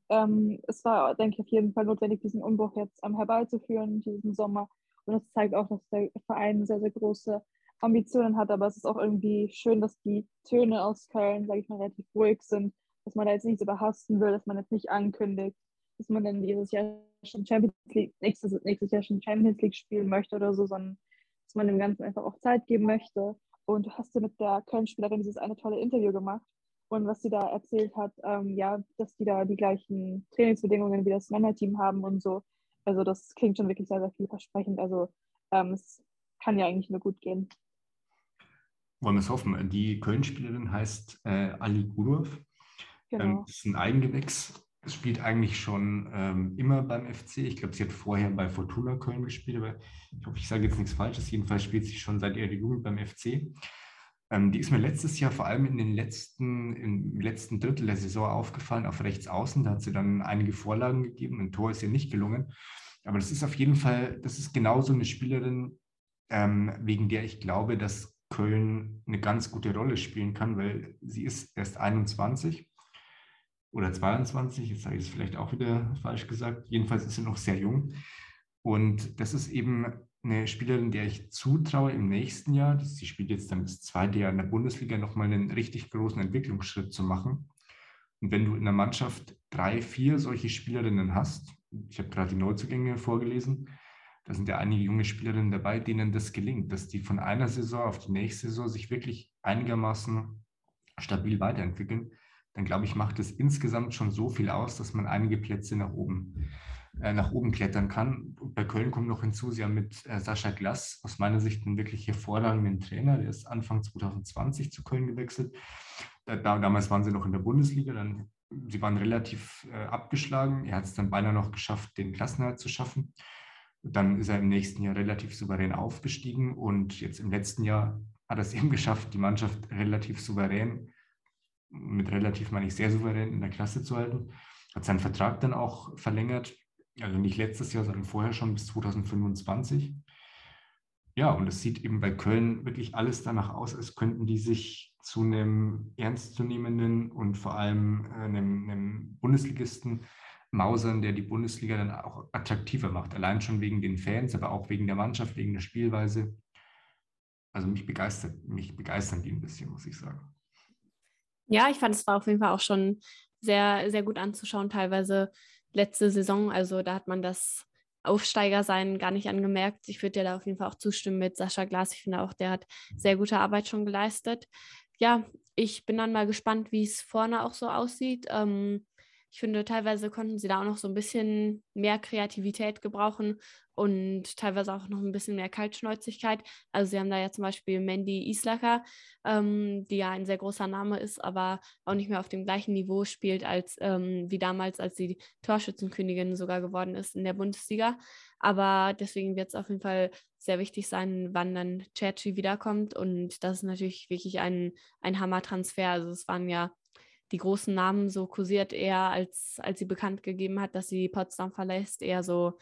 Ähm, es war, denke ich, auf jeden Fall notwendig, diesen Umbruch jetzt ähm, herbeizuführen, diesen Sommer. Und es zeigt auch, dass der Verein sehr, sehr große Ambitionen hat. Aber es ist auch irgendwie schön, dass die Töne aus Köln, sage ich mal, relativ ruhig sind, dass man da jetzt nichts überhasten will, dass man jetzt nicht ankündigt, dass man dann dieses Jahr schon Champions League, nächstes, nächstes Jahr schon Champions League spielen möchte oder so, sondern dass man dem Ganzen einfach auch Zeit geben möchte. Und du hast ja mit der Köln-Spielerin dieses eine tolle Interview gemacht. Und was sie da erzählt hat, ähm, ja, dass die da die gleichen Trainingsbedingungen wie das Männerteam haben und so. Also das klingt schon wirklich sehr, sehr vielversprechend. Also ähm, es kann ja eigentlich nur gut gehen. Wollen wir es hoffen. Die Köln-Spielerin heißt äh, Ali Gurov. Genau. Ähm, ist ein Eigengewächs spielt eigentlich schon ähm, immer beim FC. Ich glaube, sie hat vorher bei Fortuna Köln gespielt, aber ich hoffe, ich sage jetzt nichts Falsches. Jedenfalls spielt sie schon seit ihrer Jugend beim FC. Ähm, die ist mir letztes Jahr vor allem in den letzten, im letzten Drittel der Saison aufgefallen, auf rechts außen. Da hat sie dann einige Vorlagen gegeben. Ein Tor ist ihr nicht gelungen. Aber das ist auf jeden Fall, das ist genauso eine Spielerin, ähm, wegen der ich glaube, dass Köln eine ganz gute Rolle spielen kann, weil sie ist erst 21 oder 22, jetzt sage ich es vielleicht auch wieder falsch gesagt. Jedenfalls ist sie noch sehr jung. Und das ist eben eine Spielerin, der ich zutraue im nächsten Jahr, sie spielt jetzt dann das zweite Jahr in der Bundesliga, nochmal einen richtig großen Entwicklungsschritt zu machen. Und wenn du in der Mannschaft drei, vier solche Spielerinnen hast, ich habe gerade die Neuzugänge vorgelesen, da sind ja einige junge Spielerinnen dabei, denen das gelingt, dass die von einer Saison auf die nächste Saison sich wirklich einigermaßen stabil weiterentwickeln dann glaube ich, macht es insgesamt schon so viel aus, dass man einige Plätze nach oben, äh, nach oben klettern kann. bei Köln kommt noch hinzu, sie haben mit äh, Sascha Glass aus meiner Sicht einen wirklich hervorragenden Trainer. Der ist Anfang 2020 zu Köln gewechselt. Da, damals waren sie noch in der Bundesliga, dann sie waren relativ äh, abgeschlagen. Er hat es dann beinahe noch geschafft, den Klassenerhalt zu schaffen. Dann ist er im nächsten Jahr relativ souverän aufgestiegen und jetzt im letzten Jahr hat er es *laughs* eben geschafft, die Mannschaft relativ souverän mit relativ, meine ich, sehr souverän in der Klasse zu halten. Hat seinen Vertrag dann auch verlängert, also nicht letztes Jahr, sondern vorher schon bis 2025. Ja, und es sieht eben bei Köln wirklich alles danach aus, als könnten die sich zu einem ernstzunehmenden und vor allem äh, einem, einem Bundesligisten mausern, der die Bundesliga dann auch attraktiver macht. Allein schon wegen den Fans, aber auch wegen der Mannschaft, wegen der Spielweise. Also mich begeistert, mich begeistern die ein bisschen, muss ich sagen. Ja, ich fand es war auf jeden Fall auch schon sehr, sehr gut anzuschauen, teilweise letzte Saison. Also da hat man das Aufsteigersein gar nicht angemerkt. Ich würde dir da auf jeden Fall auch zustimmen mit Sascha Glas. Ich finde auch, der hat sehr gute Arbeit schon geleistet. Ja, ich bin dann mal gespannt, wie es vorne auch so aussieht. Ähm, ich finde, teilweise konnten sie da auch noch so ein bisschen mehr Kreativität gebrauchen und teilweise auch noch ein bisschen mehr Kaltschnäuzigkeit. Also sie haben da ja zum Beispiel Mandy Islacker, ähm, die ja ein sehr großer Name ist, aber auch nicht mehr auf dem gleichen Niveau spielt als ähm, wie damals, als sie Torschützenkönigin sogar geworden ist in der Bundesliga. Aber deswegen wird es auf jeden Fall sehr wichtig sein, wann dann Cerci wiederkommt. Und das ist natürlich wirklich ein, ein Hammer-Transfer. Also es waren ja die großen Namen so kursiert, eher als, als sie bekannt gegeben hat, dass sie Potsdam verlässt, eher so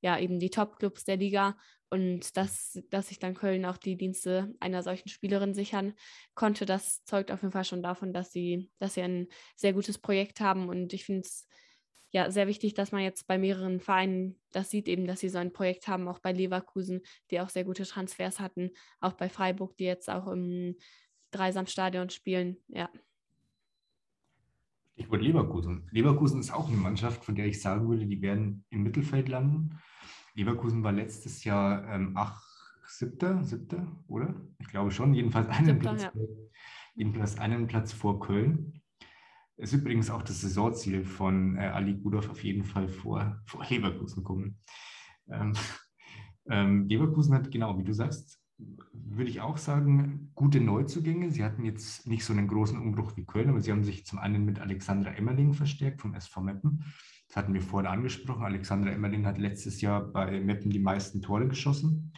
ja eben die Top-Clubs der Liga. Und dass, dass sich dann Köln auch die Dienste einer solchen Spielerin sichern konnte, das zeugt auf jeden Fall schon davon, dass sie, dass sie ein sehr gutes Projekt haben. Und ich finde es ja sehr wichtig, dass man jetzt bei mehreren Vereinen das sieht, eben, dass sie so ein Projekt haben, auch bei Leverkusen, die auch sehr gute Transfers hatten, auch bei Freiburg, die jetzt auch im Dreisamstadion spielen, ja. Ich wollte Leverkusen. Leverkusen ist auch eine Mannschaft, von der ich sagen würde, die werden im Mittelfeld landen. Leverkusen war letztes Jahr ähm, ach, siebter, siebter, oder? Ich glaube schon. Jedenfalls einen, siebter, Platz, ja. jedenfalls einen Platz vor Köln. Ist übrigens auch das Saisonziel von äh, Ali Gudorf auf jeden Fall vor, vor Leverkusen kommen. Ähm, *laughs* ähm, Leverkusen hat, genau wie du sagst, würde ich auch sagen, gute Neuzugänge. Sie hatten jetzt nicht so einen großen Umbruch wie Köln, aber sie haben sich zum einen mit Alexandra Emmerling verstärkt vom SV Meppen. Das hatten wir vorher angesprochen. Alexandra Emmerling hat letztes Jahr bei Meppen die meisten Tore geschossen.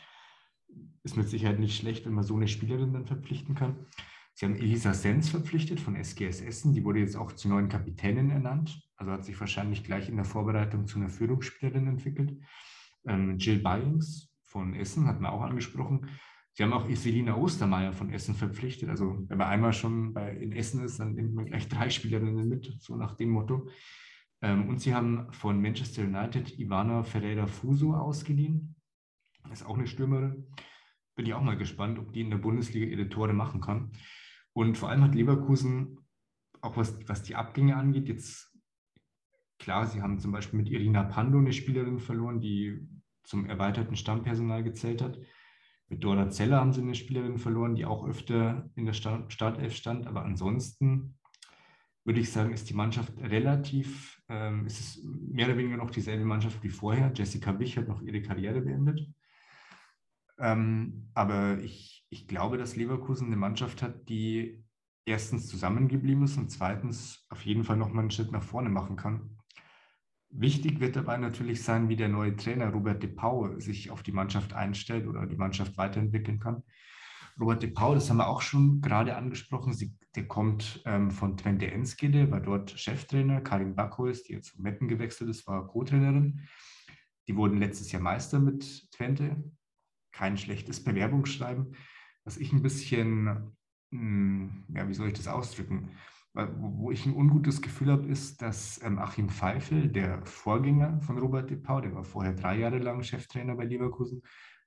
Ist mit Sicherheit nicht schlecht, wenn man so eine Spielerin dann verpflichten kann. Sie haben Elisa Sens verpflichtet von SGS Essen. Die wurde jetzt auch zur neuen Kapitänin ernannt. Also hat sich wahrscheinlich gleich in der Vorbereitung zu einer Führungsspielerin entwickelt. Ähm, Jill Byings von Essen hat man auch angesprochen. Sie haben auch Selina Ostermeier von Essen verpflichtet. Also wenn man einmal schon bei, in Essen ist, dann nimmt man gleich drei Spielerinnen mit, so nach dem Motto. Ähm, und sie haben von Manchester United Ivana Ferreira Fuso ausgeliehen. Das ist auch eine Stürmerin. Bin ich auch mal gespannt, ob die in der Bundesliga ihre Tore machen kann. Und vor allem hat Leverkusen, auch was, was die Abgänge angeht, jetzt klar, sie haben zum Beispiel mit Irina Pando eine Spielerin verloren, die zum erweiterten Stammpersonal gezählt hat. Mit Dora Zeller haben sie eine Spielerin verloren, die auch öfter in der Startelf stand. Aber ansonsten würde ich sagen, ist die Mannschaft relativ, ähm, ist es mehr oder weniger noch dieselbe Mannschaft wie vorher. Jessica Wich hat noch ihre Karriere beendet. Ähm, aber ich, ich glaube, dass Leverkusen eine Mannschaft hat, die erstens zusammengeblieben ist und zweitens auf jeden Fall noch mal einen Schritt nach vorne machen kann. Wichtig wird dabei natürlich sein, wie der neue Trainer Robert de Pau sich auf die Mannschaft einstellt oder die Mannschaft weiterentwickeln kann. Robert de Pau, das haben wir auch schon gerade angesprochen, sie, der kommt ähm, von Twente Enskede, war dort Cheftrainer. Karin Backholz, die jetzt zu Meppen gewechselt ist, war Co-Trainerin. Die wurden letztes Jahr Meister mit Twente. Kein schlechtes Bewerbungsschreiben. Was ich ein bisschen, mh, hm, ja, wie soll ich das ausdrücken? Wo ich ein ungutes Gefühl habe, ist, dass ähm, Achim Pfeifel, der Vorgänger von Robert de Pau, der war vorher drei Jahre lang Cheftrainer bei Leverkusen,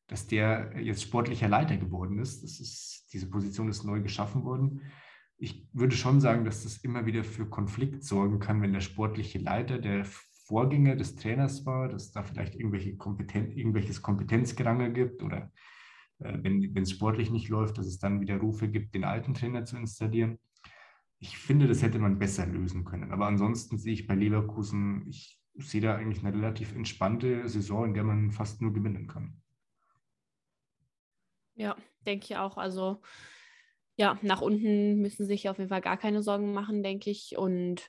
dass der jetzt sportlicher Leiter geworden ist. Ist diese Position ist neu geschaffen worden. Ich würde schon sagen, dass das immer wieder für Konflikt sorgen kann, wenn der sportliche Leiter der Vorgänger des Trainers war, dass da vielleicht irgendwelche Kompeten irgendwelches Kompetenzgerangel gibt oder äh, wenn es sportlich nicht läuft, dass es dann wieder Rufe gibt, den alten Trainer zu installieren ich finde, das hätte man besser lösen können. Aber ansonsten sehe ich bei Leverkusen, ich sehe da eigentlich eine relativ entspannte Saison, in der man fast nur gewinnen kann. Ja, denke ich auch. Also ja, nach unten müssen sich auf jeden Fall gar keine Sorgen machen, denke ich. Und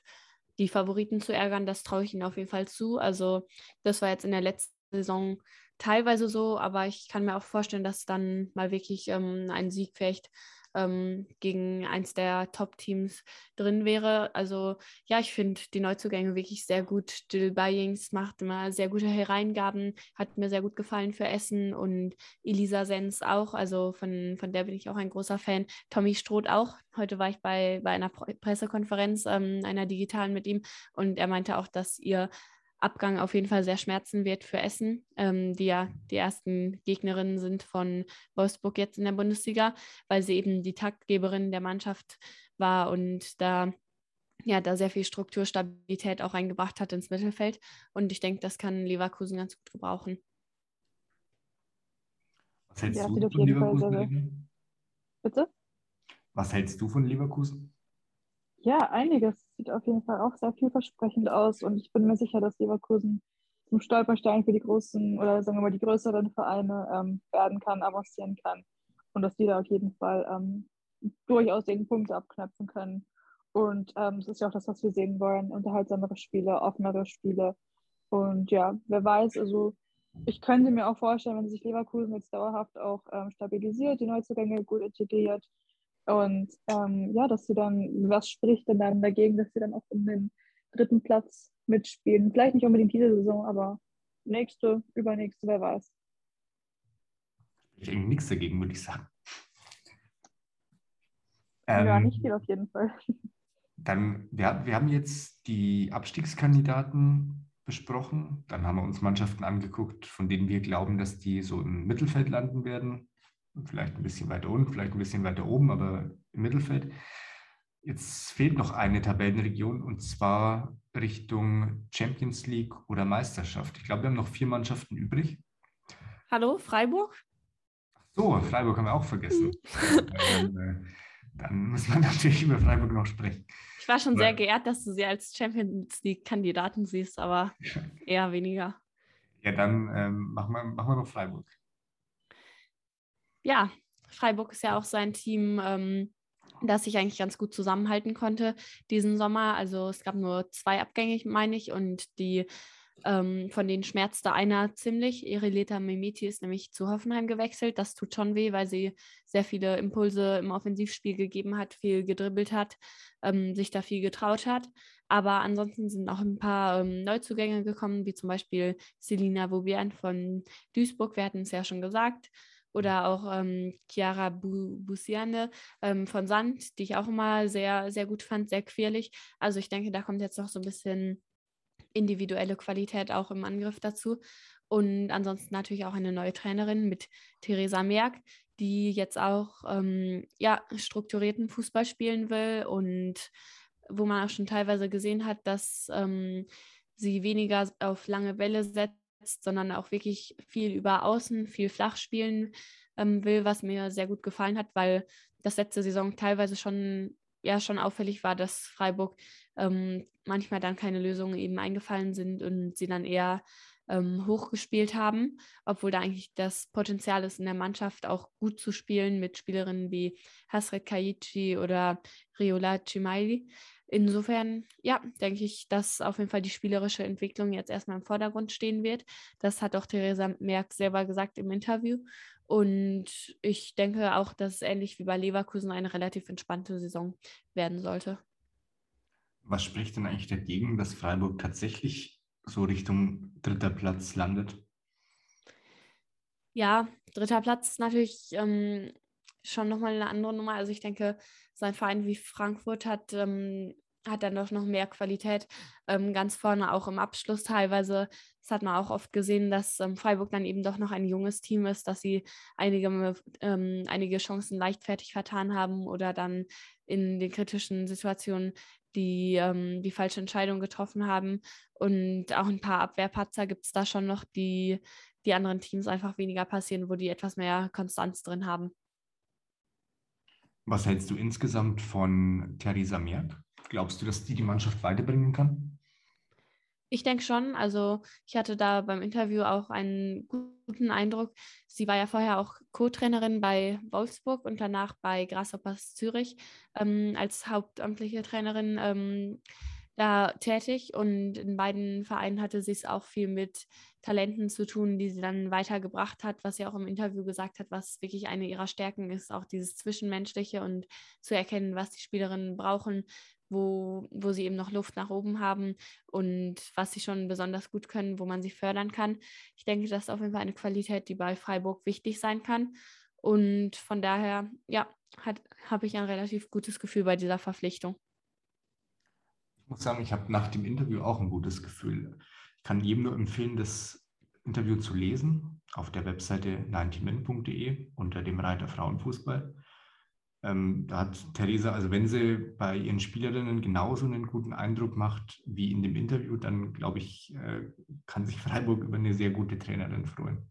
die Favoriten zu ärgern, das traue ich ihnen auf jeden Fall zu. Also das war jetzt in der letzten Saison teilweise so, aber ich kann mir auch vorstellen, dass dann mal wirklich ähm, ein Sieg vielleicht ähm, gegen eins der Top-Teams drin wäre. Also ja, ich finde die Neuzugänge wirklich sehr gut. Jill Byings macht immer sehr gute Hereingaben, hat mir sehr gut gefallen für Essen und Elisa Sens auch. Also von, von der bin ich auch ein großer Fan. Tommy Stroth auch. Heute war ich bei, bei einer Pressekonferenz, ähm, einer digitalen mit ihm und er meinte auch, dass ihr Abgang auf jeden Fall sehr schmerzen wird für Essen, ähm, die ja die ersten Gegnerinnen sind von Wolfsburg jetzt in der Bundesliga, weil sie eben die Taktgeberin der Mannschaft war und da ja, da sehr viel Strukturstabilität auch eingebracht hat ins Mittelfeld. Und ich denke, das kann Leverkusen ganz gut gebrauchen. Was hältst ja, du von Leverkusen? Bitte? Was hältst du von Leverkusen? Ja, einiges. Sieht auf jeden Fall auch sehr vielversprechend aus und ich bin mir sicher, dass Leverkusen zum Stolperstein für die großen oder sagen wir mal die größeren Vereine ähm, werden kann, avancieren kann und dass die da auf jeden Fall ähm, durchaus den Punkte abknöpfen können. Und ähm, ist ja auch das, was wir sehen wollen: unterhaltsamere Spiele, offenere Spiele. Und ja, wer weiß, also ich könnte mir auch vorstellen, wenn sich Leverkusen jetzt dauerhaft auch ähm, stabilisiert, die Neuzugänge gut integriert, Und ähm, ja, dass sie dann, was spricht denn dann dagegen, dass sie dann auch um den dritten Platz mitspielen? Vielleicht nicht unbedingt diese Saison, aber nächste, übernächste, wer weiß. Ich denke nichts dagegen, würde ich sagen. ja, Ähm, nicht viel auf jeden Fall. Dann, wir, wir haben jetzt die Abstiegskandidaten besprochen. Dann haben wir uns Mannschaften angeguckt, von denen wir glauben, dass die so im Mittelfeld landen werden. Vielleicht ein bisschen weiter unten, vielleicht ein bisschen weiter oben, aber im Mittelfeld. Jetzt fehlt noch eine Tabellenregion und zwar Richtung Champions League oder Meisterschaft. Ich glaube, wir haben noch vier Mannschaften übrig. Hallo, Freiburg? So, Freiburg haben wir auch vergessen. dann, äh, dann müssen wir *laughs* natürlich über Freiburg noch sprechen. Ich war schon Ja. sehr geehrt, dass du sie als Champions League-Kandidaten siehst, aber eher weniger. Ja, dann ähm, machen, wir, machen wir noch Freiburg. Ja, Freiburg ist ja auch so ein Team, ähm, das sich eigentlich ganz gut zusammenhalten konnte diesen Sommer. Also es gab nur zwei Abgänge, meine ich, und die ähm, von denen schmerzte einer ziemlich. Erileta Mimiti ist nämlich zu Hoffenheim gewechselt. Das tut schon weh, weil sie sehr viele Impulse im Offensivspiel gegeben hat, viel gedribbelt hat, ähm, sich da viel getraut hat. Aber ansonsten sind auch ein paar ähm, Neuzugänge gekommen, wie zum Beispiel Selina Vobian von Duisburg. Wir hatten es ja schon gesagt oder auch ähm, Chiara Bu Busiane ähm, von Sand, die ich auch immer sehr, sehr gut fand, sehr quirlig. Also ich denke, da kommt jetzt noch so ein bisschen individuelle Qualität auch im Angriff dazu. Und ansonsten natürlich auch eine neue Trainerin mit Theresa Merck, die jetzt auch ähm, ja, strukturierten Fußball spielen will und wo man auch schon teilweise gesehen hat, dass ähm, sie weniger auf lange Bälle setzt sondern auch wirklich viel über Außen, viel flach spielen ähm, will, was mir sehr gut gefallen hat, weil das letzte Saison teilweise schon, ja, schon auffällig war, dass Freiburg ähm, manchmal dann keine Lösungen eben eingefallen sind und sie dann eher ähm, hochgespielt haben, obwohl da eigentlich das Potenzial ist, in der Mannschaft auch gut zu spielen mit Spielerinnen wie Hasret Kaichi oder Riola Chimaili. Insofern, ja, denke ich, dass auf jeden Fall die spielerische Entwicklung jetzt erstmal im Vordergrund stehen wird. Das hat auch Theresa Merck selber gesagt im Interview. Und ich denke auch, dass es ähnlich wie bei Leverkusen eine relativ entspannte Saison werden sollte. Was spricht denn eigentlich dagegen, dass Freiburg tatsächlich so Richtung dritter Platz landet? Ja, dritter Platz ist natürlich ähm, schon nochmal eine andere Nummer. Also ich denke, sein Verein wie Frankfurt hat, ähm, hat dann doch noch mehr Qualität. Ähm, ganz vorne auch im Abschluss teilweise. Das hat man auch oft gesehen, dass ähm, Freiburg dann eben doch noch ein junges Team ist, dass sie einige, ähm, einige Chancen leichtfertig vertan haben oder dann in den kritischen Situationen die ähm, die falsche Entscheidung getroffen haben. Und auch ein paar Abwehrpatzer gibt es da schon noch, die die anderen Teams einfach weniger passieren, wo die etwas mehr Konstanz drin haben. Was hältst du insgesamt von Theresa Merck? Glaubst du, dass die die Mannschaft weiterbringen kann? Ich denke schon. Also ich hatte da beim Interview auch einen guten Eindruck. Sie war ja vorher auch Co-Trainerin bei Wolfsburg und danach bei Grasshoppers Zürich ähm, als hauptamtliche Trainerin ähm, da tätig. Und in beiden Vereinen hatte sie es auch viel mit Talenten zu tun, die sie dann weitergebracht hat, was sie auch im Interview gesagt hat, was wirklich eine ihrer Stärken ist, auch dieses Zwischenmenschliche und zu erkennen, was die Spielerinnen brauchen, wo, wo sie eben noch Luft nach oben haben und was sie schon besonders gut können, wo man sie fördern kann. Ich denke, das ist auf jeden Fall eine Qualität, die bei Freiburg wichtig sein kann. Und von daher, ja, habe ich ein relativ gutes Gefühl bei dieser Verpflichtung. Ich muss sagen, ich habe nach dem Interview auch ein gutes Gefühl. Ich kann jedem nur empfehlen, das Interview zu lesen auf der Webseite 90min.de unter dem Reiter Frauenfußball. Ähm, da hat Theresa, also wenn sie bei ihren Spielerinnen genauso einen guten Eindruck macht wie in dem Interview, dann glaube ich, äh, kann sich Freiburg über eine sehr gute Trainerin freuen.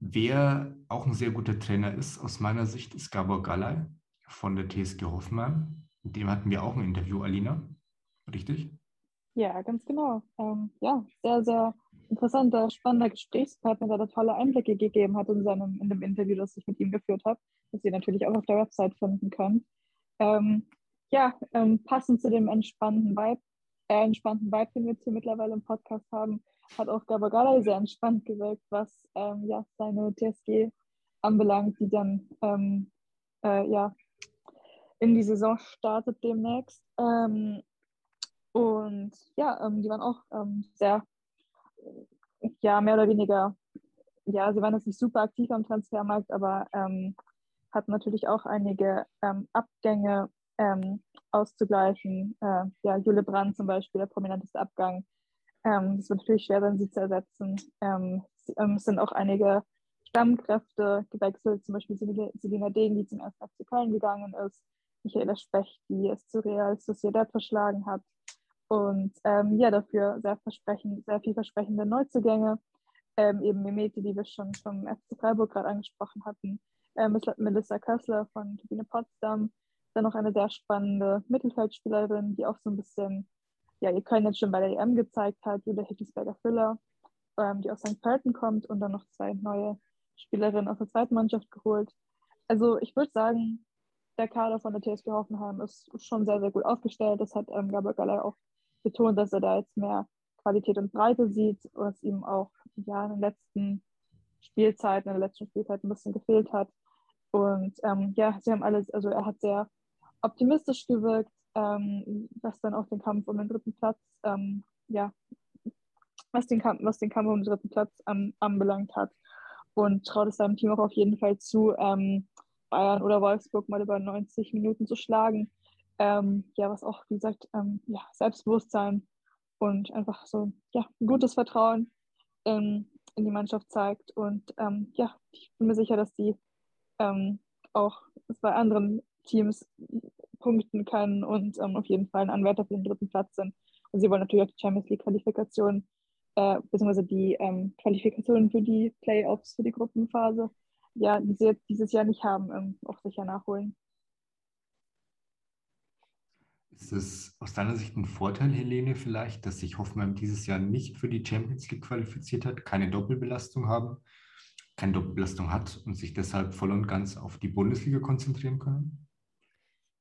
Wer auch ein sehr guter Trainer ist, aus meiner Sicht, ist Gabor Gallay von der TSG Hoffmann. Mit dem hatten wir auch ein Interview, Alina. Richtig? Ja, ganz genau. Ähm, ja, sehr, sehr interessanter, spannender Gesprächspartner, der da tolle Einblicke gegeben hat in, seinem, in dem Interview, das ich mit ihm geführt habe, das ihr natürlich auch auf der Website finden könnt. Ähm, ja, ähm, passend zu dem entspannten Vibe, äh, entspannten Vibe, den wir jetzt hier mittlerweile im Podcast haben, hat auch Gabagala sehr entspannt gewirkt, was ähm, ja, seine TSG anbelangt, die dann ähm, äh, ja, in die Saison startet demnächst. Ähm, und ja, ähm, die waren auch ähm, sehr, ja, mehr oder weniger, ja, sie waren jetzt nicht super aktiv am Transfermarkt, aber ähm, hatten natürlich auch einige ähm, Abgänge ähm, auszugleichen. Äh, ja, Jule Brand zum Beispiel, der prominenteste Abgang. Ähm, es wird natürlich schwer sein, sie zu ersetzen. Ähm, es sind auch einige Stammkräfte gewechselt, zum Beispiel Selina Degen, die zum ersten FC Köln gegangen ist, Michaela Specht, die es zu Real Sociedad verschlagen hat. Und ähm, ja, dafür sehr, versprechend, sehr vielversprechende Neuzugänge. Ähm, eben Mimeti, die wir schon vom FC Freiburg gerade angesprochen hatten. Ähm, Melissa Kössler von Turbine Potsdam. Dann noch eine sehr spannende Mittelfeldspielerin, die auch so ein bisschen, ja, ihr Köln jetzt schon bei der EM gezeigt hat, Julia Hickelsberger-Füller, ähm, die aus St. Pölten kommt und dann noch zwei neue Spielerinnen aus der zweiten Mannschaft geholt. Also ich würde sagen, der Kader von der TSG Hoffenheim ist schon sehr, sehr gut aufgestellt. Das hat ähm, Gabriel Galler auch betont, dass er da jetzt mehr Qualität und Breite sieht, was ihm auch ja, in den letzten Spielzeiten, in der letzten Spielzeit ein bisschen gefehlt hat. Und ähm, ja, sie haben alles, also er hat sehr optimistisch gewirkt, ähm, was dann auch den Kampf um den dritten Platz, ähm, ja, was den, Kampf, was den Kampf um den dritten Platz anbelangt hat. Und traut es seinem Team auch auf jeden Fall zu, ähm, Bayern oder Wolfsburg mal über 90 Minuten zu schlagen. Ähm, ja, was auch, wie gesagt, ähm, ja, Selbstbewusstsein und einfach so ja, ein gutes Vertrauen in, in die Mannschaft zeigt. Und ähm, ja, ich bin mir sicher, dass die ähm, auch bei anderen Teams punkten können und ähm, auf jeden Fall ein Anwärter für den dritten Platz sind. Und sie wollen natürlich auch die Champions League-Qualifikation, äh, beziehungsweise die ähm, Qualifikation für die Playoffs, für die Gruppenphase, ja, die sie jetzt dieses Jahr nicht haben, auch sicher nachholen. Ist es aus deiner Sicht ein Vorteil, Helene, vielleicht, dass sich Hoffenheim dieses Jahr nicht für die Champions League qualifiziert hat, keine Doppelbelastung haben, keine Doppelbelastung hat und sich deshalb voll und ganz auf die Bundesliga konzentrieren können?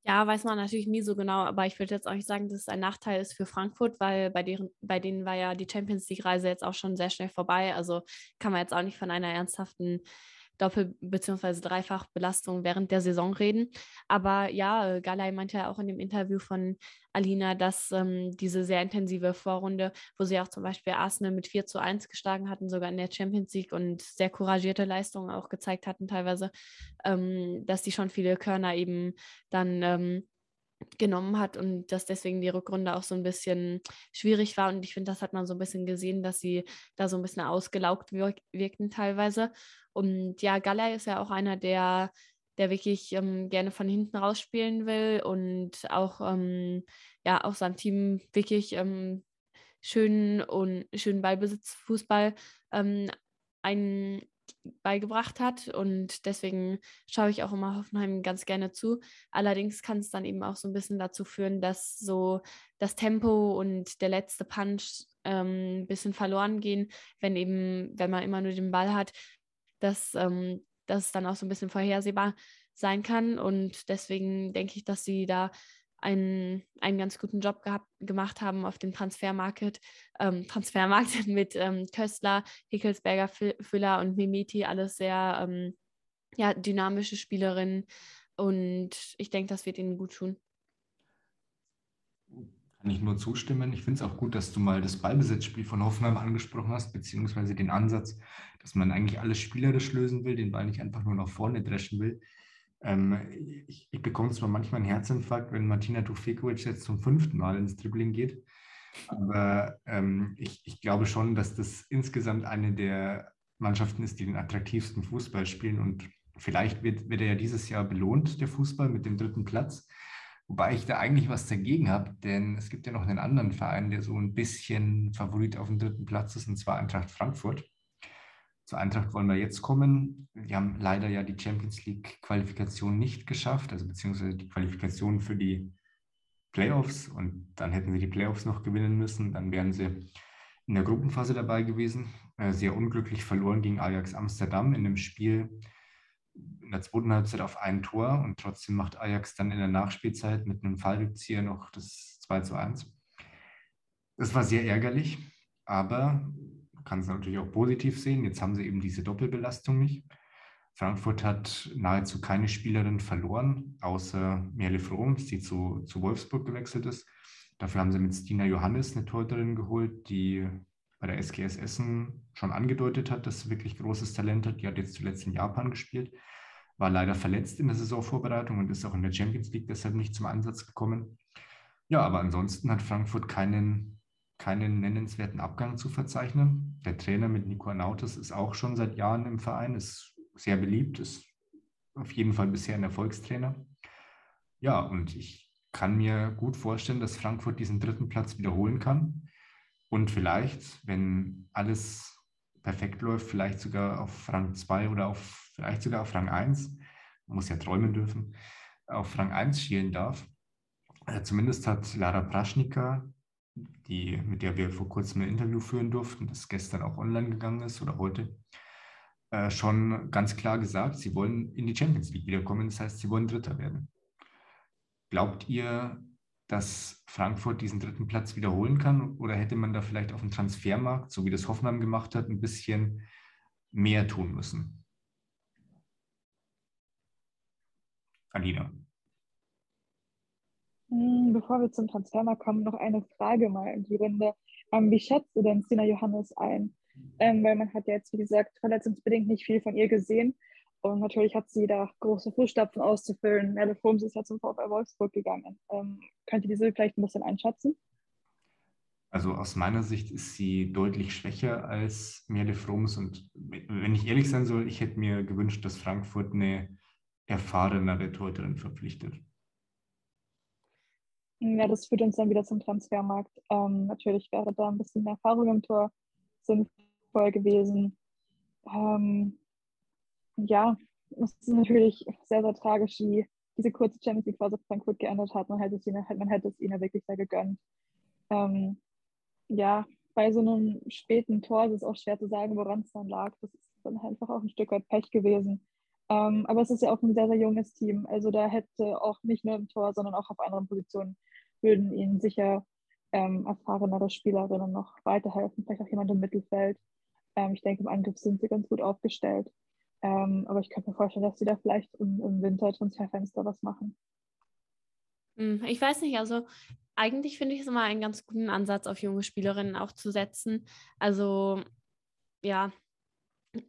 Ja, weiß man natürlich nie so genau, aber ich würde jetzt auch nicht sagen, dass es ein Nachteil ist für Frankfurt, weil bei, deren, bei denen war ja die Champions League-Reise jetzt auch schon sehr schnell vorbei. Also kann man jetzt auch nicht von einer ernsthaften Doppel- bzw. Dreifachbelastung während der Saison reden. Aber ja, Galay meinte ja auch in dem Interview von Alina, dass ähm, diese sehr intensive Vorrunde, wo sie auch zum Beispiel Arsenal mit 4 zu 1 geschlagen hatten, sogar in der Champions League und sehr couragierte Leistungen auch gezeigt hatten teilweise, ähm, dass die schon viele Körner eben dann ähm, genommen hat und dass deswegen die Rückrunde auch so ein bisschen schwierig war. Und ich finde, das hat man so ein bisschen gesehen, dass sie da so ein bisschen ausgelaugt wirk wirkten teilweise. Und ja, Galley ist ja auch einer, der, der wirklich ähm, gerne von hinten rausspielen will und auch ähm, ja auch seinem Team wirklich ähm, schönen und schönen Ballbesitz Fußball ähm, ein, beigebracht hat. Und deswegen schaue ich auch immer Hoffenheim ganz gerne zu. Allerdings kann es dann eben auch so ein bisschen dazu führen, dass so das Tempo und der letzte Punch ähm, ein bisschen verloren gehen, wenn eben, wenn man immer nur den Ball hat, dass, ähm, dass es dann auch so ein bisschen vorhersehbar sein kann. Und deswegen denke ich, dass sie da einen, einen ganz guten Job gehabt, gemacht haben auf dem Transfermarkt, ähm, Transfermarkt *laughs* mit ähm, Köstler, Hickelsberger, Füller und Mimiti, alles sehr ähm, ja, dynamische Spielerinnen. Und ich denke, das wird ihnen gut tun. Kann ich nur zustimmen. Ich finde es auch gut, dass du mal das Ballbesitzspiel von Hoffenheim angesprochen hast, beziehungsweise den Ansatz, dass man eigentlich alles spielerisch lösen will, den Ball nicht einfach nur nach vorne dreschen will. Ähm, ich, ich, bekomme zwar manchmal einen Herzinfarkt, wenn Martina Tufekovic jetzt zum fünften Mal ins Dribbling geht, aber ähm, ich, ich, glaube schon, dass das insgesamt eine der Mannschaften ist, die den attraktivsten Fußball spielen und vielleicht wird, wird er ja dieses Jahr belohnt, der Fußball, mit dem dritten Platz. Wobei ich da eigentlich was dagegen habe, denn es gibt ja noch einen anderen Verein, der so ein bisschen Favorit auf dem dritten Platz ist, und zwar Eintracht Frankfurt. Zur Eintracht wollen wir jetzt kommen. Wir haben leider ja die Champions League-Qualifikation nicht geschafft, also beziehungsweise die Qualifikation für die Playoffs. Und dann hätten sie die Playoffs noch gewinnen müssen. Dann wären sie in der Gruppenphase dabei gewesen. Äh, sehr unglücklich verloren gegen Ajax Amsterdam in einem Spiel in der zweiten Halbzeit auf ein Tor und trotzdem macht Ajax dann in der Nachspielzeit mit einem Fallrückzieher noch das 2 zu 1. Das war sehr ärgerlich, aber kann es natürlich auch positiv sehen. Jetzt haben sie eben diese Doppelbelastung nicht. Frankfurt hat nahezu keine Spielerin verloren, außer Merle Froms, die zu, zu Wolfsburg gewechselt ist. Dafür haben sie mit Stina Johannes eine Torhüterin geholt, die bei der SGS Essen schon angedeutet hat, dass sie wirklich großes Talent hat. Die hat jetzt zuletzt in Japan gespielt, war leider verletzt in der Saisonvorbereitung und ist auch in der Champions League deshalb nicht zum Einsatz gekommen. Ja, aber ansonsten hat Frankfurt keinen, keinen nennenswerten Abgang zu verzeichnen. Der Trainer mit Nico Anautis ist auch schon seit Jahren im Verein, ist sehr beliebt, ist auf jeden Fall bisher ein Erfolgstrainer. Ja, und ich kann mir gut vorstellen, dass Frankfurt diesen dritten Platz wiederholen kann und vielleicht, wenn alles perfekt läuft, vielleicht sogar auf Rang 2 oder auf, vielleicht sogar auf Rang 1, man muss ja träumen dürfen, auf Rang 1 schielen darf. Also zumindest hat Lara Praschnika, die, mit der wir vor kurzem ein Interview führen durften, das gestern auch online gegangen ist oder heute, äh, schon ganz klar gesagt, sie wollen in die Champions League wiederkommen. Das heißt, sie wollen Dritter werden. Glaubt ihr, dass Frankfurt diesen dritten Platz wiederholen kann? Oder hätte man da vielleicht auf dem Transfermarkt, so wie das Hoffenheim gemacht hat, ein bisschen mehr tun müssen? Alina. Hm, bevor wir zum Transfermarkt kommen, noch eine Frage mal in die Runde. Ähm, wie schätzt du denn Sina Johannes ein? ähm, weil man hat ja jetzt, wie gesagt, verletzungsbedingt nicht viel von ihr gesehen. Und natürlich hat sie da große Fußstapfen auszufüllen. Merle Holmes ist ja zum VfL Wolfsburg gegangen. Ähm, könnt ihr diese vielleicht ein bisschen einschätzen? Also aus meiner Sicht ist sie deutlich schwächer als Merle Froms. Und wenn ich ehrlich sein soll, ich hätte mir gewünscht, dass Frankfurt eine erfahrenere Torhüterin verpflichtet. Ja, das führt uns dann wieder zum Transfermarkt. Ähm, natürlich wäre da ein bisschen mehr Erfahrung im Tor sinnvoll gewesen. Ähm, ja, es ist natürlich sehr, sehr tragisch, wie diese kurze Champions League Phase Frankfurt geändert hat. Man hätte es ihnen, man hätte es ihnen wirklich sehr gegönnt. Ähm, ja, bei so einem späten Tor ist es auch schwer zu sagen, woran es dann lag. Das ist dann einfach auch ein Stück weit Pech gewesen. Ähm, aber es ist ja auch ein sehr, sehr junges Team. Also da hätte auch nicht nur im Tor, sondern auch auf anderen Positionen würden ihnen sicher ähm, erfahrenere Spielerinnen noch weiterhelfen, vielleicht auch jemand im Mittelfeld. Ähm, ich denke, im Angriff sind sie ganz gut aufgestellt. Ähm, aber ich könnte mir vorstellen, dass sie da vielleicht im, im Winter-Transferfenster was machen. Hm, ich weiß nicht, also eigentlich finde ich es immer einen ganz guten Ansatz, auf junge Spielerinnen auch zu setzen. Also ja,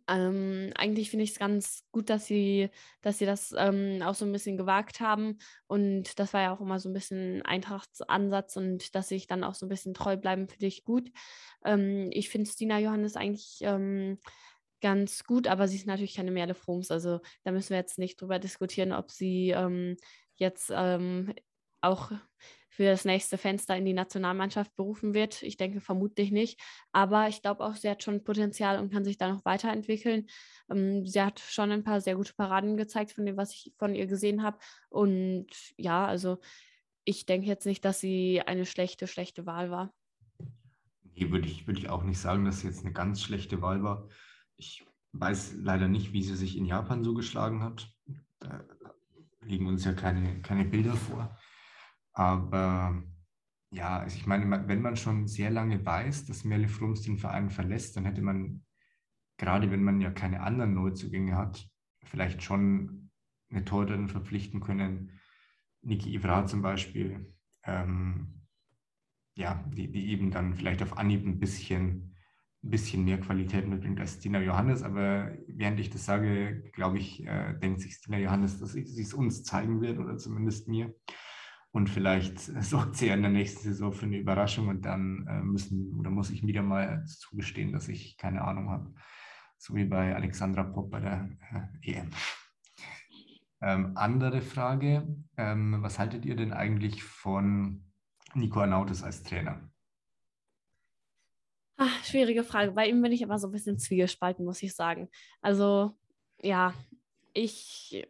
ähm, eigentlich finde ich es ganz gut, dass sie, dass sie das ähm, auch so ein bisschen gewagt haben. Und das war ja auch immer so ein bisschen Eintrachtsansatz und dass sich dann auch so ein bisschen treu bleiben, finde ich gut. Ähm, ich finde Stina Johannes eigentlich ähm, ganz gut, aber sie ist natürlich keine Merle Froms. Also da müssen wir jetzt nicht drüber diskutieren, ob sie ähm, jetzt ähm, auch für das nächste Fenster in die Nationalmannschaft berufen wird. Ich denke vermutlich nicht. Aber ich glaube auch, sie hat schon Potenzial und kann sich da noch weiterentwickeln. Ähm, sie hat schon ein paar sehr gute Paraden gezeigt von dem, was ich von ihr gesehen habe. Und ja, also ich denke jetzt nicht, dass sie eine schlechte, schlechte Wahl war. Nee, würde ich, würde ich auch nicht sagen, dass sie jetzt eine ganz schlechte Wahl war. Ich weiß leider nicht, wie sie sich in Japan so geschlagen hat. Da liegen uns ja keine, keine Bilder vor. Aber ja, also ich meine, wenn man schon sehr lange weiß, dass Merle Frums den Verein verlässt, dann hätte man, gerade wenn man ja keine anderen Neuzugänge hat, vielleicht schon eine Torhüterin verpflichten können. Niki Ivra zum Beispiel, ähm, ja, die, die eben dann vielleicht auf Anhieb ein bisschen, ein bisschen mehr Qualität mitbringt als Stina Johannes. Aber während ich das sage, glaube ich, äh, denkt sich Stina Johannes, dass sie es uns zeigen wird oder zumindest mir. Und vielleicht *laughs* sorgt sie ja in der nächsten Saison für eine Überraschung und dann äh, müssen oder muss ich wieder mal zugestehen, dass ich keine Ahnung habe. So wie bei Alexandra Popp bei der äh, EM. Ähm, andere Frage, ähm, was haltet ihr denn eigentlich von Nico Arnautis als Trainer? Ach, schwierige Frage. Bei ihm bin ich aber so ein bisschen zwiegespalten, muss ich sagen. Also ja, ich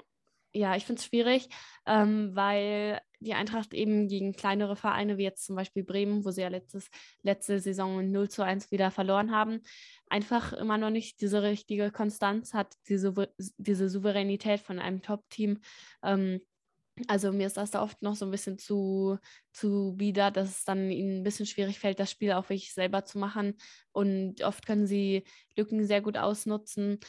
ja, ich finde es schwierig, ähm, weil die Eintracht eben gegen kleinere Vereine wie jetzt zum Beispiel Bremen, wo sie ja letztes, letzte Saison 0 zu 1 wieder verloren haben, einfach immer noch nicht diese richtige Konstanz hat, diese, diese Souveränität von einem Top-Team. Ähm, also mir ist das da oft noch so ein bisschen zu, zu bieder, dass es dann ihnen ein bisschen schwierig fällt, das Spiel auch wirklich selber zu machen. Und oft können sie Lücken sehr gut ausnutzen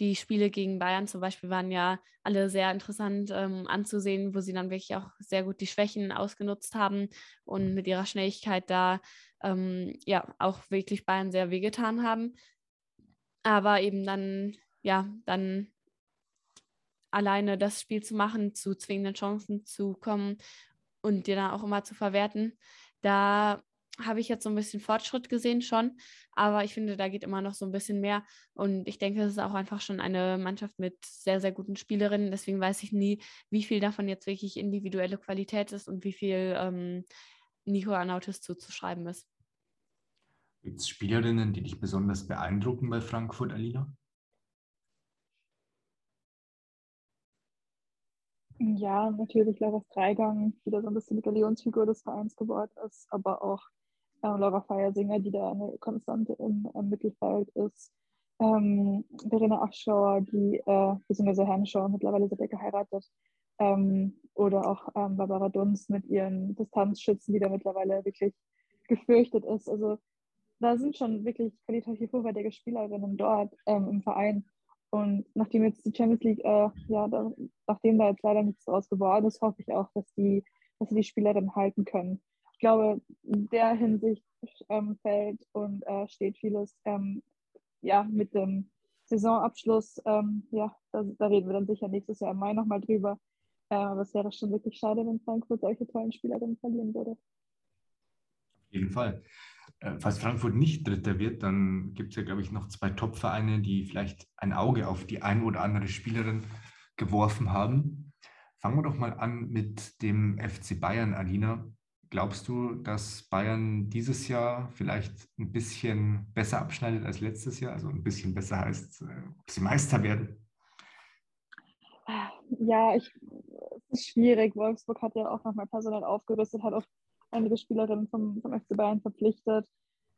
die Spiele gegen Bayern zum Beispiel waren ja alle sehr interessant ähm, anzusehen, wo sie dann wirklich auch sehr gut die Schwächen ausgenutzt haben und mit ihrer Schnelligkeit da ähm, ja auch wirklich Bayern sehr wehgetan haben. Aber eben dann, ja, dann alleine das Spiel zu machen, zu zwingenden Chancen zu kommen und dir dann auch immer zu verwerten, da habe ich jetzt so ein bisschen Fortschritt gesehen schon, aber ich finde, da geht immer noch so ein bisschen mehr. Und ich denke, es ist auch einfach schon eine Mannschaft mit sehr, sehr guten Spielerinnen. Deswegen weiß ich nie, wie viel davon jetzt wirklich individuelle Qualität ist und wie viel ähm, Nico Arnautis zuzuschreiben ist. Gibt es Spielerinnen, die dich besonders beeindrucken bei Frankfurt, Alina? Ja, natürlich Laura Dreigang, die da so ein bisschen die Galionsfigur des Vereins geworden ist, aber auch ähm, Laura Feiersinger, die da eine Konstante im, im Mittelfeld ist. Ähm, Verena Aschauer, die, äh, beziehungsweise Herrnschauer, mittlerweile sind ja geheiratet. Ähm, oder auch ähm, Barbara Dunst mit ihren Distanzschützen, die da mittlerweile wirklich gefürchtet ist. Also da sind schon wirklich qualitativ hochwertige Spielerinnen dort ähm, im Verein. Und nachdem jetzt die Champions League, äh, ja, da, nachdem da jetzt leider nichts draus geworden ist, hoffe ich auch, dass die, dass sie die Spielerinnen halten können glaube, in der Hinsicht ähm, fällt und äh, steht vieles ähm, ja, mit dem Saisonabschluss. Ähm, ja, da, da, reden wir dann sicher nächstes Jahr im Mai nochmal drüber. Äh, aber es wäre schon wirklich schade, wenn Frankfurt solche tollen Spielerinnen verlieren würde. Auf jeden Fall. Äh, falls Frankfurt nicht Dritter wird, dann gibt es ja, glaube ich, noch zwei Top-Vereine, die vielleicht ein Auge auf die ein oder andere Spielerin geworfen haben. Fangen wir doch mal an mit dem FC Bayern, Alina. Glaubst du, dass Bayern dieses Jahr vielleicht ein bisschen besser abschneidet als letztes Jahr? Also ein bisschen besser heißt, äh, ob sie Meister werden? Ja, ich, es ist schwierig. Wolfsburg hat ja auch nochmal personell aufgerüstet, hat auch einige Spielerinnen vom, vom FC Bayern verpflichtet.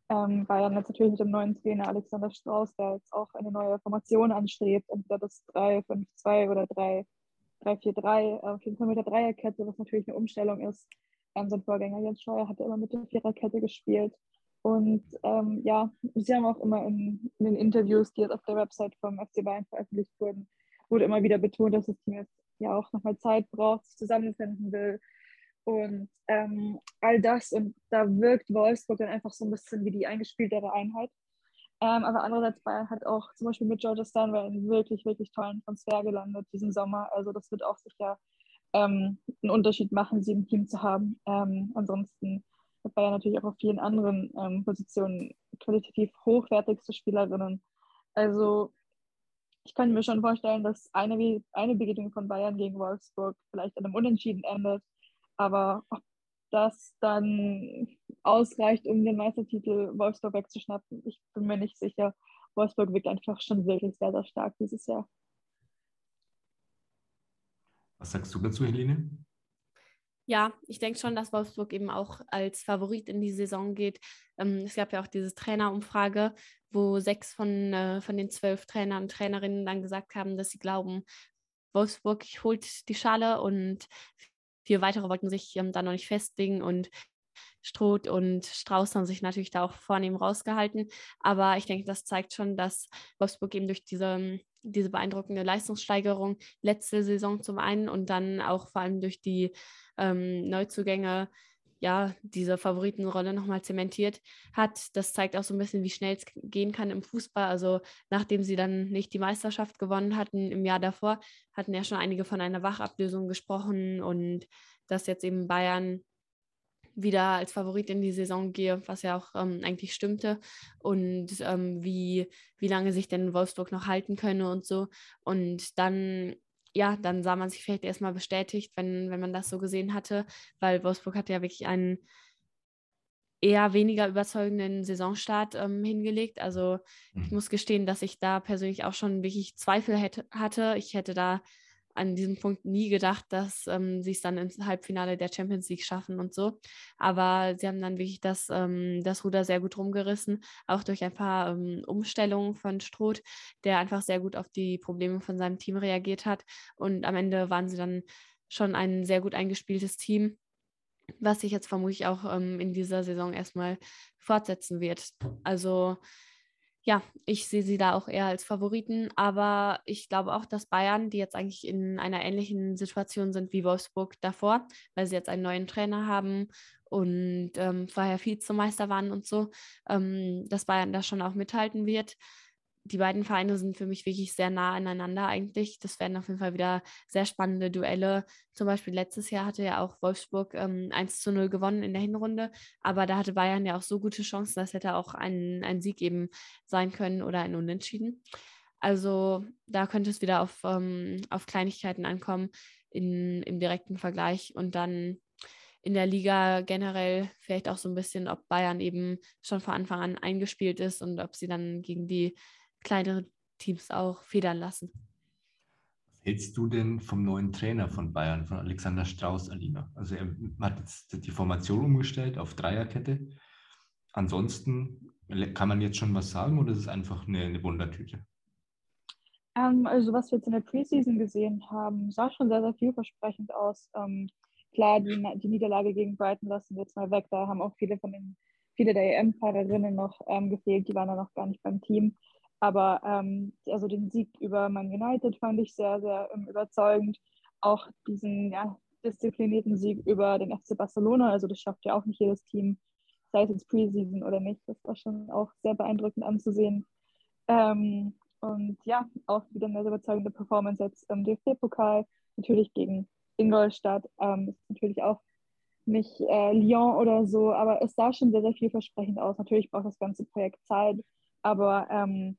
Ähm, Bayern jetzt natürlich mit dem neuen Trainer Alexander Strauß, der jetzt auch eine neue Formation anstrebt, entweder das 3-5-2 oder 3-4-3, auf jeden Fall mit der Dreierkette, was natürlich eine Umstellung ist ähm, sein Vorgänger Jens Scheuer hat immer mit der Viererkette gespielt. Und ähm, ja, sie haben auch immer in, in, den Interviews, die jetzt auf der Website vom FC Bayern veröffentlicht wurden, wurde immer wieder betont, dass das Team jetzt ja auch nochmal Zeit braucht, sich zusammenfinden will. Und ähm, all das, und da wirkt Wolfsburg dann einfach so ein bisschen wie die eingespieltere Einheit. Ähm, aber andererseits Bayern hat auch zum Beispiel mit Georgia Stanway einen wirklich, wirklich tollen Transfer gelandet diesen Sommer. Also das wird auch sicher ähm, einen Unterschied machen, sie im Team zu haben. Ähm, ansonsten hat Bayern natürlich auch auf vielen anderen ähm, Positionen qualitativ hochwertigste Spielerinnen. Also ich kann mir schon vorstellen, dass eine, eine Begegnung von Bayern gegen Wolfsburg vielleicht an einem Unentschieden endet. Aber ob das dann ausreicht, um den Meistertitel Wolfsburg wegzuschnappen, ich bin mir nicht sicher. Wolfsburg wirkt einfach schon wirklich sehr, sehr stark dieses Jahr. Was sagst du dazu, Helene? Ja, ich denke schon, dass Wolfsburg eben auch als Favorit in die Saison geht. Ähm, es gab ja auch diese Trainerumfrage, wo sechs von, äh, von den zwölf Trainern und Trainerinnen dann gesagt haben, dass sie glauben, Wolfsburg holt die Schale und vier weitere wollten sich ähm, da noch nicht festlegen und Stroth und Strauß haben sich natürlich da auch vornehm rausgehalten. Aber ich denke, das zeigt schon, dass Wolfsburg eben durch diese, diese beeindruckende Leistungssteigerung letzte Saison zum einen und dann auch vor allem durch die ähm, Neuzugänge ja, diese Favoritenrolle nochmal zementiert hat. Das zeigt auch so ein bisschen, wie schnell es gehen kann im Fußball. Also nachdem sie dann nicht die Meisterschaft gewonnen hatten im Jahr davor, hatten ja schon einige von einer Wachablösung gesprochen und dass jetzt eben Bayern wieder als Favorit in die Saison gehe, was ja auch ähm, eigentlich stimmte und ähm, wie, wie lange sich denn Wolfsburg noch halten könne und so. Und dann, ja, dann sah man sich vielleicht erstmal bestätigt, wenn, wenn man das so gesehen hatte, weil Wolfsburg hat ja wirklich einen eher weniger überzeugenden Saisonstart ähm, hingelegt. Also ich mhm. muss gestehen, dass ich da persönlich auch schon wirklich Zweifel hätte, hatte. Ich hätte da an diesem Punkt nie gedacht, dass ähm, sie es dann ins Halbfinale der Champions League schaffen und so. Aber sie haben dann wirklich das, ähm, das Ruder sehr gut rumgerissen, auch durch ein paar ähm, Umstellungen von Stroth, der einfach sehr gut auf die Probleme von seinem Team reagiert hat. Und am Ende waren sie dann schon ein sehr gut eingespieltes Team, was sich jetzt vermutlich auch ähm, in dieser Saison erstmal fortsetzen wird. Also ja, ich sehe sie da auch eher als Favoriten, aber ich glaube auch, dass Bayern, die jetzt eigentlich in einer ähnlichen Situation sind wie Wolfsburg davor, weil sie jetzt einen neuen Trainer haben und ähm, vorher Vizemeister waren und so, ähm, dass Bayern da schon auch mithalten wird die beiden Vereine sind für mich wirklich sehr nah aneinander eigentlich. Das werden auf jeden Fall wieder sehr spannende Duelle. Zum Beispiel letztes Jahr hatte ja auch Wolfsburg ähm, 1 zu 0 gewonnen in der Hinrunde, aber da hatte Bayern ja auch so gute Chancen, dass hätte auch ein, ein Sieg eben sein können oder ein Unentschieden. Also da könnte es wieder auf, ähm, auf Kleinigkeiten ankommen in, im direkten Vergleich und dann in der Liga generell vielleicht auch so ein bisschen, ob Bayern eben schon von Anfang an eingespielt ist und ob sie dann gegen die kleinere Teams auch federn lassen. Was hältst du denn vom neuen Trainer von Bayern, von Alexander Strauß, Alina? Also er hat jetzt die Formation umgestellt auf Dreierkette. Ansonsten kann man jetzt schon was sagen oder ist es einfach eine, eine Wundertüte? Ähm, also was wir jetzt in der Preseason gesehen haben, sah schon sehr, sehr vielversprechend aus. Ähm, klar, die, die Niederlage gegen Brighton lassen wir jetzt mal weg. Da haben auch viele von den viele der EM-Fahrerinnen noch ähm, gefehlt, die waren dann noch gar nicht beim Team. Aber ähm, also den Sieg über Man United fand ich sehr, sehr ähm, überzeugend. Auch diesen ja, disziplinierten Sieg über den FC Barcelona, also das schafft ja auch nicht jedes Team, sei es jetzt Preseason oder nicht. Das war schon auch sehr beeindruckend anzusehen. Ähm, und ja, auch wieder eine sehr überzeugende Performance jetzt im DFB-Pokal, natürlich gegen Ingolstadt. Ähm, ist natürlich auch nicht äh, Lyon oder so, aber es sah schon sehr, sehr vielversprechend aus. Natürlich braucht das ganze Projekt Zeit, aber ähm,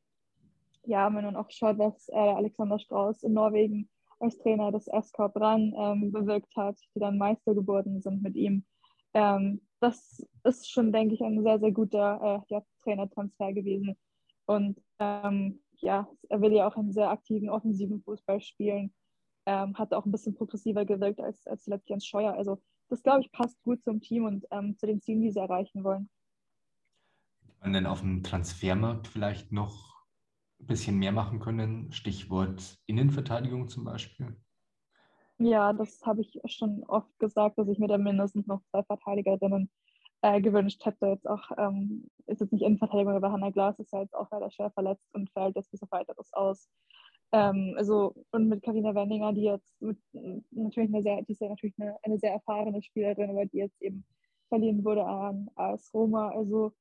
ja, wenn man auch schaut, was äh, Alexander Strauß in Norwegen als Trainer des SK Brann ähm, bewirkt hat, die dann Meister geworden sind mit ihm. Ähm, das ist schon, denke ich, ein sehr, sehr guter äh, ja, Trainertransfer gewesen. Und ähm, ja, er will ja auch einen sehr aktiven, offensiven Fußball spielen. Ähm, hat auch ein bisschen progressiver gewirkt als, als zuletzt Jens Scheuer. Also das, glaube ich, passt gut zum Team und ähm, zu den Zielen, die sie erreichen wollen. Und dann auf dem Transfermarkt vielleicht noch ein bisschen mehr machen können? Stichwort Innenverteidigung zum Beispiel. Ja, das habe ich schon oft gesagt, dass ich mir da mindestens noch zwei Verteidigerinnen äh, gewünscht hätte. Jetzt auch, ähm, ist jetzt nicht Innenverteidigung, aber Hannah Glas ist ja jetzt auch leider schwer verletzt und fällt jetzt bis auf weiteres aus. Ähm, also, und mit Karina Wendinger, die jetzt mit, natürlich eine sehr, die ist ja natürlich eine, eine sehr erfahrene Spielerin, aber die jetzt eben verliehen wurde an AS Roma. Also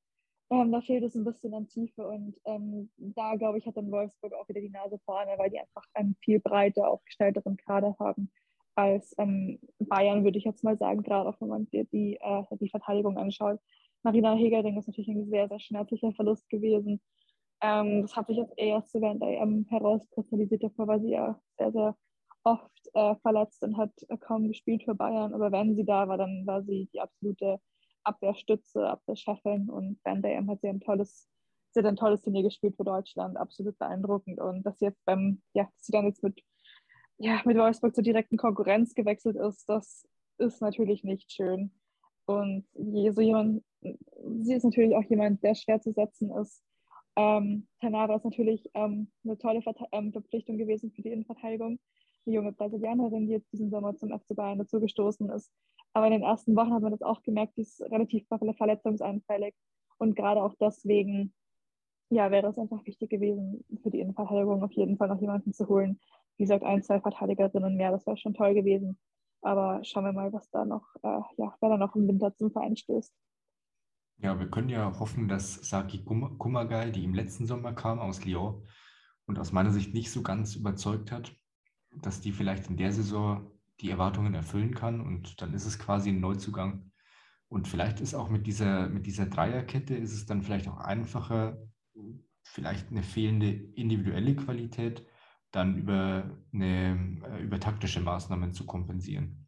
ähm, da fehlt es ein bisschen an Tiefe und ähm, da, glaube ich, hat dann Wolfsburg auch wieder die Nase vorne, weil die einfach einen viel breiter aufgestellteren Kader haben als ähm, Bayern, würde ich jetzt mal sagen, gerade auch wenn man sich die, äh, die Verteidigung anschaut. Marina Hegerding ist natürlich ein sehr, sehr schmerzlicher Verlust gewesen. Ähm, das hat sich jetzt erst während der EM herauskristallisiert, davor war sie ja sehr, sehr oft äh, verletzt und hat kaum gespielt für Bayern. Aber wenn sie da war, dann war sie die absolute Abwehrstütze, Abwehrchefin und Van Dam hat sie ein tolles, sie ein tolles Turnier gespielt für Deutschland, absolut beeindruckend. Und dass sie jetzt beim, ja, dass sie dann jetzt mit, ja, mit Wolfsburg zur direkten Konkurrenz gewechselt ist, das ist natürlich nicht schön. Und so jemand, sie ist natürlich auch jemand, der schwer zu setzen ist. Ähm, Tanara ist natürlich ähm, eine tolle Verte ähm, Verpflichtung gewesen für die Innenverteidigung. Die junge Brasilianerin, die jetzt diesen Sommer zum FC Bayern dazugestoßen ist, aber in den ersten Wochen hat man das auch gemerkt, die ist relativ verletzungsanfällig. Und gerade auch deswegen, ja, wäre es einfach wichtig gewesen, für die Innenverteidigung auf jeden Fall noch jemanden zu holen. Wie gesagt, ein, zwei Verteidigerinnen mehr, das wäre schon toll gewesen. Aber schauen wir mal, was da noch, äh, ja, wer da noch im Winter zum Verein stößt. Ja, wir können ja hoffen, dass Saki Kumagai, die im letzten Sommer kam aus Lyon und aus meiner Sicht nicht so ganz überzeugt hat, dass die vielleicht in der Saison die Erwartungen erfüllen kann und dann ist es quasi ein Neuzugang. Und vielleicht ist auch mit dieser, mit dieser Dreierkette ist es dann vielleicht auch einfacher, vielleicht eine fehlende individuelle Qualität dann über, eine, äh, über taktische Maßnahmen zu kompensieren.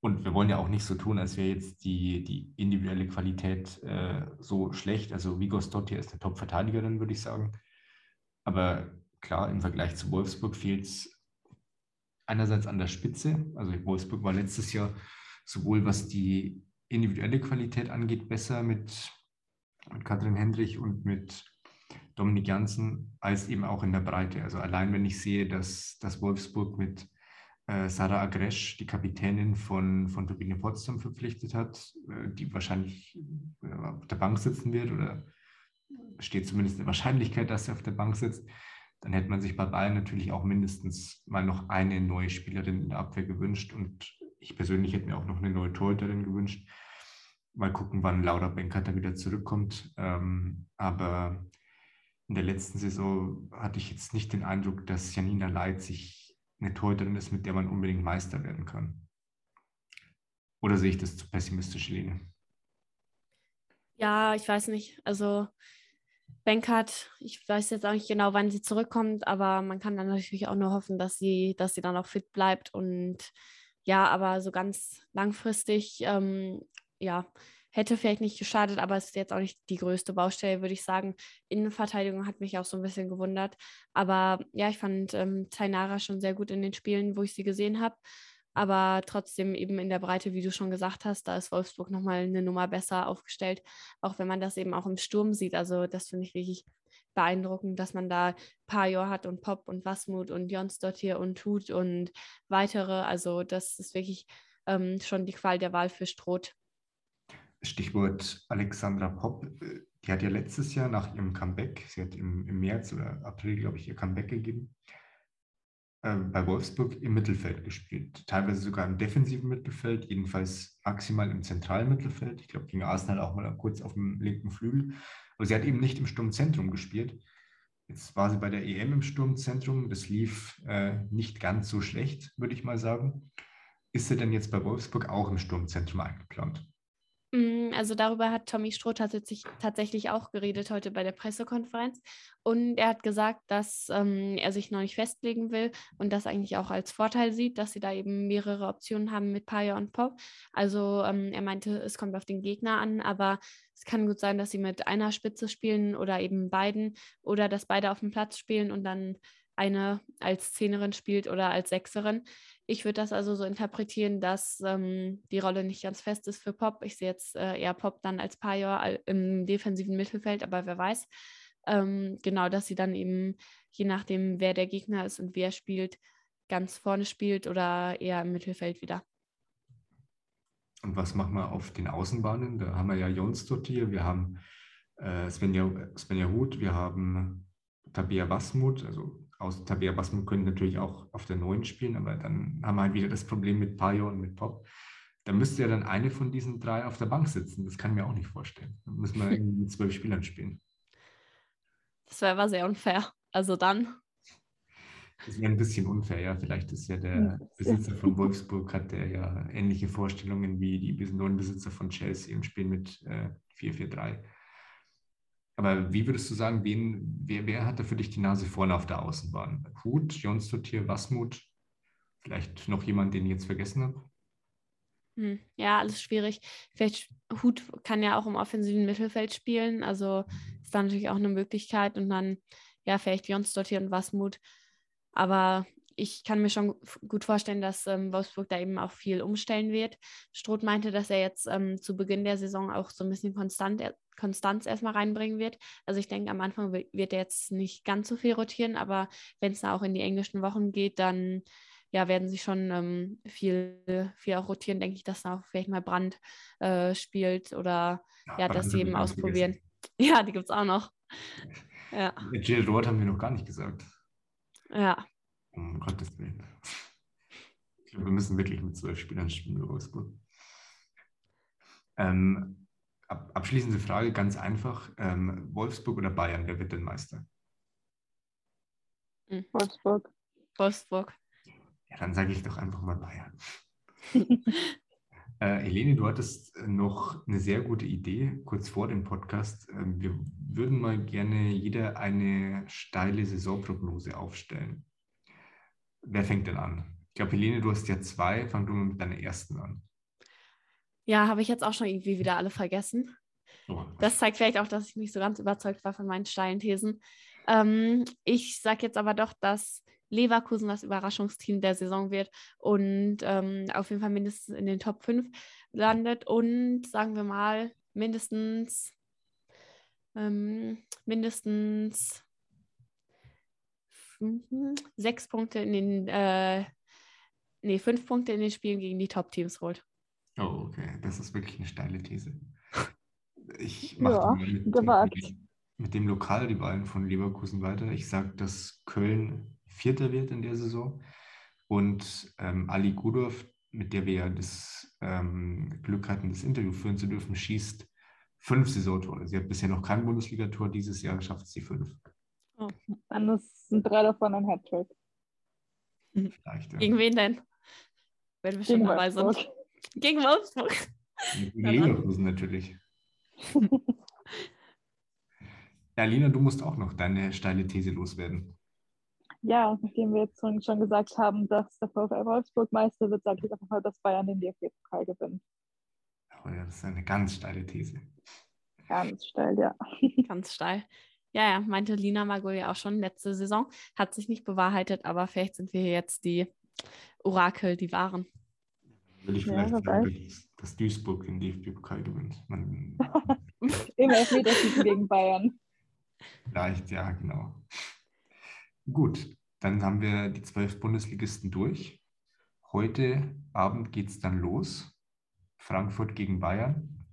Und wir wollen ja auch nicht so tun, als wäre jetzt die, die individuelle Qualität äh, so schlecht. Also Vigo Stotti ist eine Top-Verteidigerin, würde ich sagen. Aber klar, im Vergleich zu Wolfsburg fehlt es einerseits an der Spitze. Also Wolfsburg war letztes Jahr sowohl was die individuelle Qualität angeht, besser mit, mit Katrin Hendrich und mit Dominik Janssen, als eben auch in der Breite. Also allein wenn ich sehe, dass, dass Wolfsburg mit äh, Sarah Agresch, die Kapitänin von, von Turbine Potsdam, verpflichtet hat, äh, die wahrscheinlich äh, auf der Bank sitzen wird oder steht zumindest eine Wahrscheinlichkeit, dass er auf der Bank sitzt. Dann hätte man sich bei Bayern natürlich auch mindestens mal noch eine neue Spielerin in der Abwehr gewünscht. Und ich persönlich hätte mir auch noch eine neue Torhüterin gewünscht. Mal gucken, wann Laura Benkert da wieder zurückkommt. Ähm, aber in der letzten Saison hatte ich jetzt nicht den Eindruck, dass Janina Leit sich eine Torhüterin ist, mit der man unbedingt Meister werden kann. Oder sehe ich das zu pessimistisch, Lene? Ja, ich weiß nicht. Also Benkert, ich weiß jetzt auch nicht genau, wann sie zurückkommt, aber man kann dann natürlich auch nur hoffen, dass sie, dass sie dann auch fit bleibt. Und ja, aber so ganz langfristig, ähm, ja, hätte vielleicht nicht geschadet, aber es ist jetzt auch nicht die größte Baustelle, würde ich sagen. Innenverteidigung hat mich auch so ein bisschen gewundert. Aber ja, ich fand ähm, Tainara schon sehr gut in den Spielen, wo ich sie gesehen habe aber trotzdem eben in der Breite, wie du schon gesagt hast, da ist Wolfsburg nochmal eine Nummer besser aufgestellt, auch wenn man das eben auch im Sturm sieht. Also das finde ich wirklich beeindruckend, dass man da Pajor hat und Pop und Wasmut und Jonsdott hier und Tut und weitere. Also das ist wirklich ähm, schon die Qual der Wahl für Stroth. Stichwort Alexandra Popp. Die hat ja letztes Jahr nach ihrem Comeback, sie hat im, im März oder April, glaube ich, ihr Comeback gegeben, bei Wolfsburg im Mittelfeld gespielt. Teilweise sogar im defensiven Mittelfeld, jedenfalls maximal im zentralen Mittelfeld. Ich glaube, gegen Arsenal auch mal kurz auf dem linken Flügel. Aber sie hat eben nicht im Sturmzentrum gespielt. Jetzt war sie bei der EM im Sturmzentrum. Das lief äh, nicht ganz so schlecht, würde ich mal sagen. Ist sie denn jetzt bei Wolfsburg auch im Sturmzentrum eingeplant? Mm, also darüber hat Tommy Stroh tatsächlich, tatsächlich auch geredet heute bei der Pressekonferenz. Und er hat gesagt, dass ähm, er sich noch nicht festlegen will und das eigentlich auch als Vorteil sieht, dass sie da eben mehrere Optionen haben mit Paya und Pop. Also ähm, er meinte, es kommt auf den Gegner an, aber es kann gut sein, dass sie mit einer Spitze spielen oder eben beiden oder dass beide auf dem Platz spielen und dann eine als Zehnerin spielt oder als Sechserin. Ich würde das also so interpretieren, dass ähm, die Rolle nicht ganz fest ist für Pop. Ich sehe jetzt äh, eher Pop dann als Pajor im defensiven Mittelfeld, aber wer weiß. Ähm, genau, dass sie dann eben, je nachdem, wer der Gegner ist und wer spielt, ganz vorne spielt oder eher im Mittelfeld wieder. Und was machen wir auf den Außenbahnen? Da haben wir ja Jons dort hier, wir haben äh, Svenja, Svenja Huth, wir haben Tabea Wasmut, also aus Tabea Basmus können natürlich auch auf der neuen spielen, aber dann haben wir halt wieder das Problem mit Payo und mit Pop. Da müsste ja dann eine von diesen drei auf der Bank sitzen. Das kann ich mir auch nicht vorstellen. Dann müssen wir *laughs* irgendwie mit zwölf Spielern spielen. Das wäre aber sehr unfair. Also dann. Das wäre ein bisschen unfair, ja. Vielleicht ist ja der Besitzer von Wolfsburg, hat der ja ähnliche Vorstellungen wie die neuen Besitzer von Chelsea und spielen mit äh, 4-4-3. Aber wie würdest du sagen, wen, wer, wer hat da für dich die Nase vorne auf der Außenbahn? Hut, Jonsdottir, Wasmut? Vielleicht noch jemand, den ich jetzt vergessen habe? Hm, ja, alles schwierig. Vielleicht Hut kann ja auch im offensiven Mittelfeld spielen. Also ist da natürlich auch eine Möglichkeit. Und dann, ja, vielleicht Jonsdottir und Wasmut. Aber ich kann mir schon gut vorstellen, dass ähm, Wolfsburg da eben auch viel umstellen wird. Stroth meinte, dass er jetzt ähm, zu Beginn der Saison auch so ein bisschen konstant, Konstanz erstmal reinbringen wird. Also ich denke, am Anfang wird er jetzt nicht ganz so viel rotieren, aber wenn es da auch in die englischen Wochen geht, dann ja, werden sie schon ähm, viel, viel auch rotieren, denke ich, dass da auch vielleicht mal Brand äh, spielt oder ja, ja dass sie eben ausprobieren. Vergessen. *laughs* Ja, die gibt es auch noch. Ja. Jill Roth haben wir noch gar nicht gesagt. Ja, um Gottes Willen. Ich glaube, wir müssen wirklich mit zwölf Spielern spielen Wolfsburg. Ähm, abschließende Frage, ganz einfach. Ähm, Wolfsburg oder Bayern, wer wird denn Meister? Hm. Wolfsburg. Wolfsburg. Ja, dann sage ich doch einfach mal Bayern. *laughs* äh, Helene, du hattest noch eine sehr gute Idee kurz vor dem Podcast. Ähm, wir würden mal gerne jeder eine steile Saisonprognose aufstellen. Wer fängt denn an? Ich glaube, Helene, du hast ja zwei. Fang du mal mit deiner ersten an. Ja, habe ich jetzt auch schon irgendwie wieder alle vergessen. Oh. Das zeigt vielleicht auch, dass ich nicht so ganz überzeugt war von meinen steilen Thesen. Ähm, ich sage jetzt aber doch, dass Leverkusen das Überraschungsteam der Saison wird und ähm, auf jeden Fall mindestens in den Top 5 landet und sagen wir mal mindestens ähm, mindestens sechs Punkte in den, äh, nee, fünf Punkte in den Spielen gegen die Top-Teams holt. Oh, okay. Das ist wirklich eine steile These. Ich *laughs* mache ja, mit, gewagt. mit dem Lokalrivalen von Leverkusen weiter. Ich sage, dass Köln Vierter wird in der Saison und ähm, Ali Gudorf, mit der wir ja das ähm, Glück hatten, das Interview führen zu dürfen, schießt fünf Saisontore. Sie hat bisher noch kein Bundesligator, dieses Jahr schafft sie fünf. Oh. Dann sind drei davon ein Hattrick. Vielleicht, ja. Gegen wen denn? Wenn wir schon dabei sind. Gegen Wolfsburg. Gegen Leverkusen natürlich. ja, Lina, du musst auch noch deine steile These loswerden. Ja, nachdem wir jetzt schon gesagt haben, dass der VfL Wolfsburg Meister wird, sage ich einfach mal, dass Bayern den DFB-Pokal gewinnt. Oh ja, das ist eine ganz steile These. Ganz steil, ja. Ganz steil. Ja, ja, meinte Lina Magul ja auch schon letzte Saison. Hat sich nicht bewahrheitet, aber vielleicht sind wir jetzt die Orakel, die waren. Will ich vielleicht ja, sagen, dass Duisburg den DFB-Pokal gewinnt. Man, *laughs* Im Elfmeterschießen gegen Bayern. Vielleicht, ja, genau. Gut, dann haben wir die zwölf Bundesligisten durch. Heute Abend geht es dann los. Frankfurt gegen Bayern.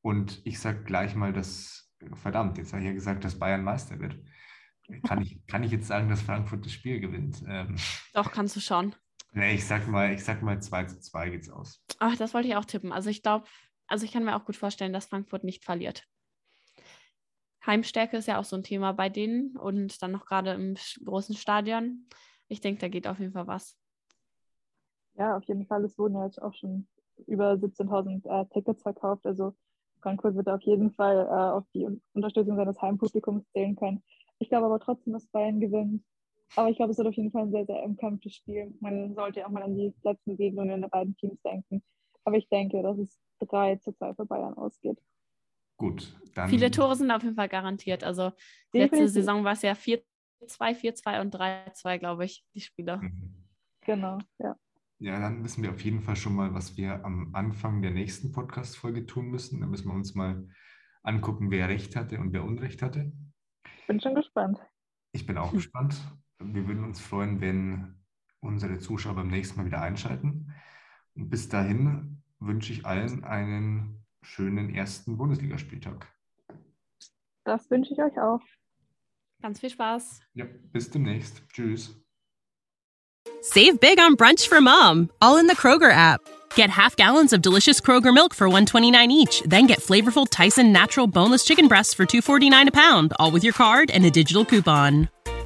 Und ich sage gleich mal, dass, verdammt, jetzt habe ich ja gesagt, dass Bayern Meister wird. Kann ich, kann ich jetzt sagen, dass Frankfurt das Spiel gewinnt? Ähm, Doch, kannst du schon. Nee, ich sag mal, ich sag mal 2 zu 2 geht's aus. Ach, das wollte ich auch tippen. Also ich glaube, also ich kann mir auch gut vorstellen, dass Frankfurt nicht verliert. Heimstärke ist ja auch so ein Thema bei denen und dann noch gerade im großen Stadion. Ich denke, da geht auf jeden Fall was. Ja, auf jeden Fall. Es wurden ja jetzt auch schon über 17.000 äh, Tickets verkauft. Also Frankfurt wird auf jeden Fall äh, auf die Unterstützung seines Heimpublikums zählen können. Ich glaube aber trotzdem, dass Bayern gewinnt. Aber ich glaube, es wird auf jeden Fall ein sehr, sehr umkämpftes Spiel. Man sollte ja auch mal an die letzten Begegnungen der beiden Teams denken. Aber ich denke, dass es 3 zu 2 für Bayern ausgeht. Gut, dann. Viele Tore sind auf jeden Fall garantiert. Also letzte Saison war es ja 4-2, 4-2 und 3-2, glaube ich, die Spiele. Mhm. Genau, ja. Ja, dann wissen wir auf jeden Fall schon mal, was wir am Anfang der nächsten Podcast-Folge tun müssen. Da müssen wir uns mal angucken, wer Recht hatte und wer Unrecht hatte. Ich bin schon gespannt. Ich bin auch gespannt. Wir würden uns freuen, wenn unsere Zuschauer beim nächsten Mal wieder einschalten. Und bis dahin wünsche ich allen einen schönen ersten Bundesligaspieltag. Das wünsche ich euch auch. Ganz viel Spaß. Ja, bis demnächst. Tschüss. Save big on brunch for mom, all in the Kroger app. Get half gallons of delicious Kroger milk for 129 each, then get flavorful Tyson natural boneless chicken breasts for 249 a pound, all with your card and a digital coupon.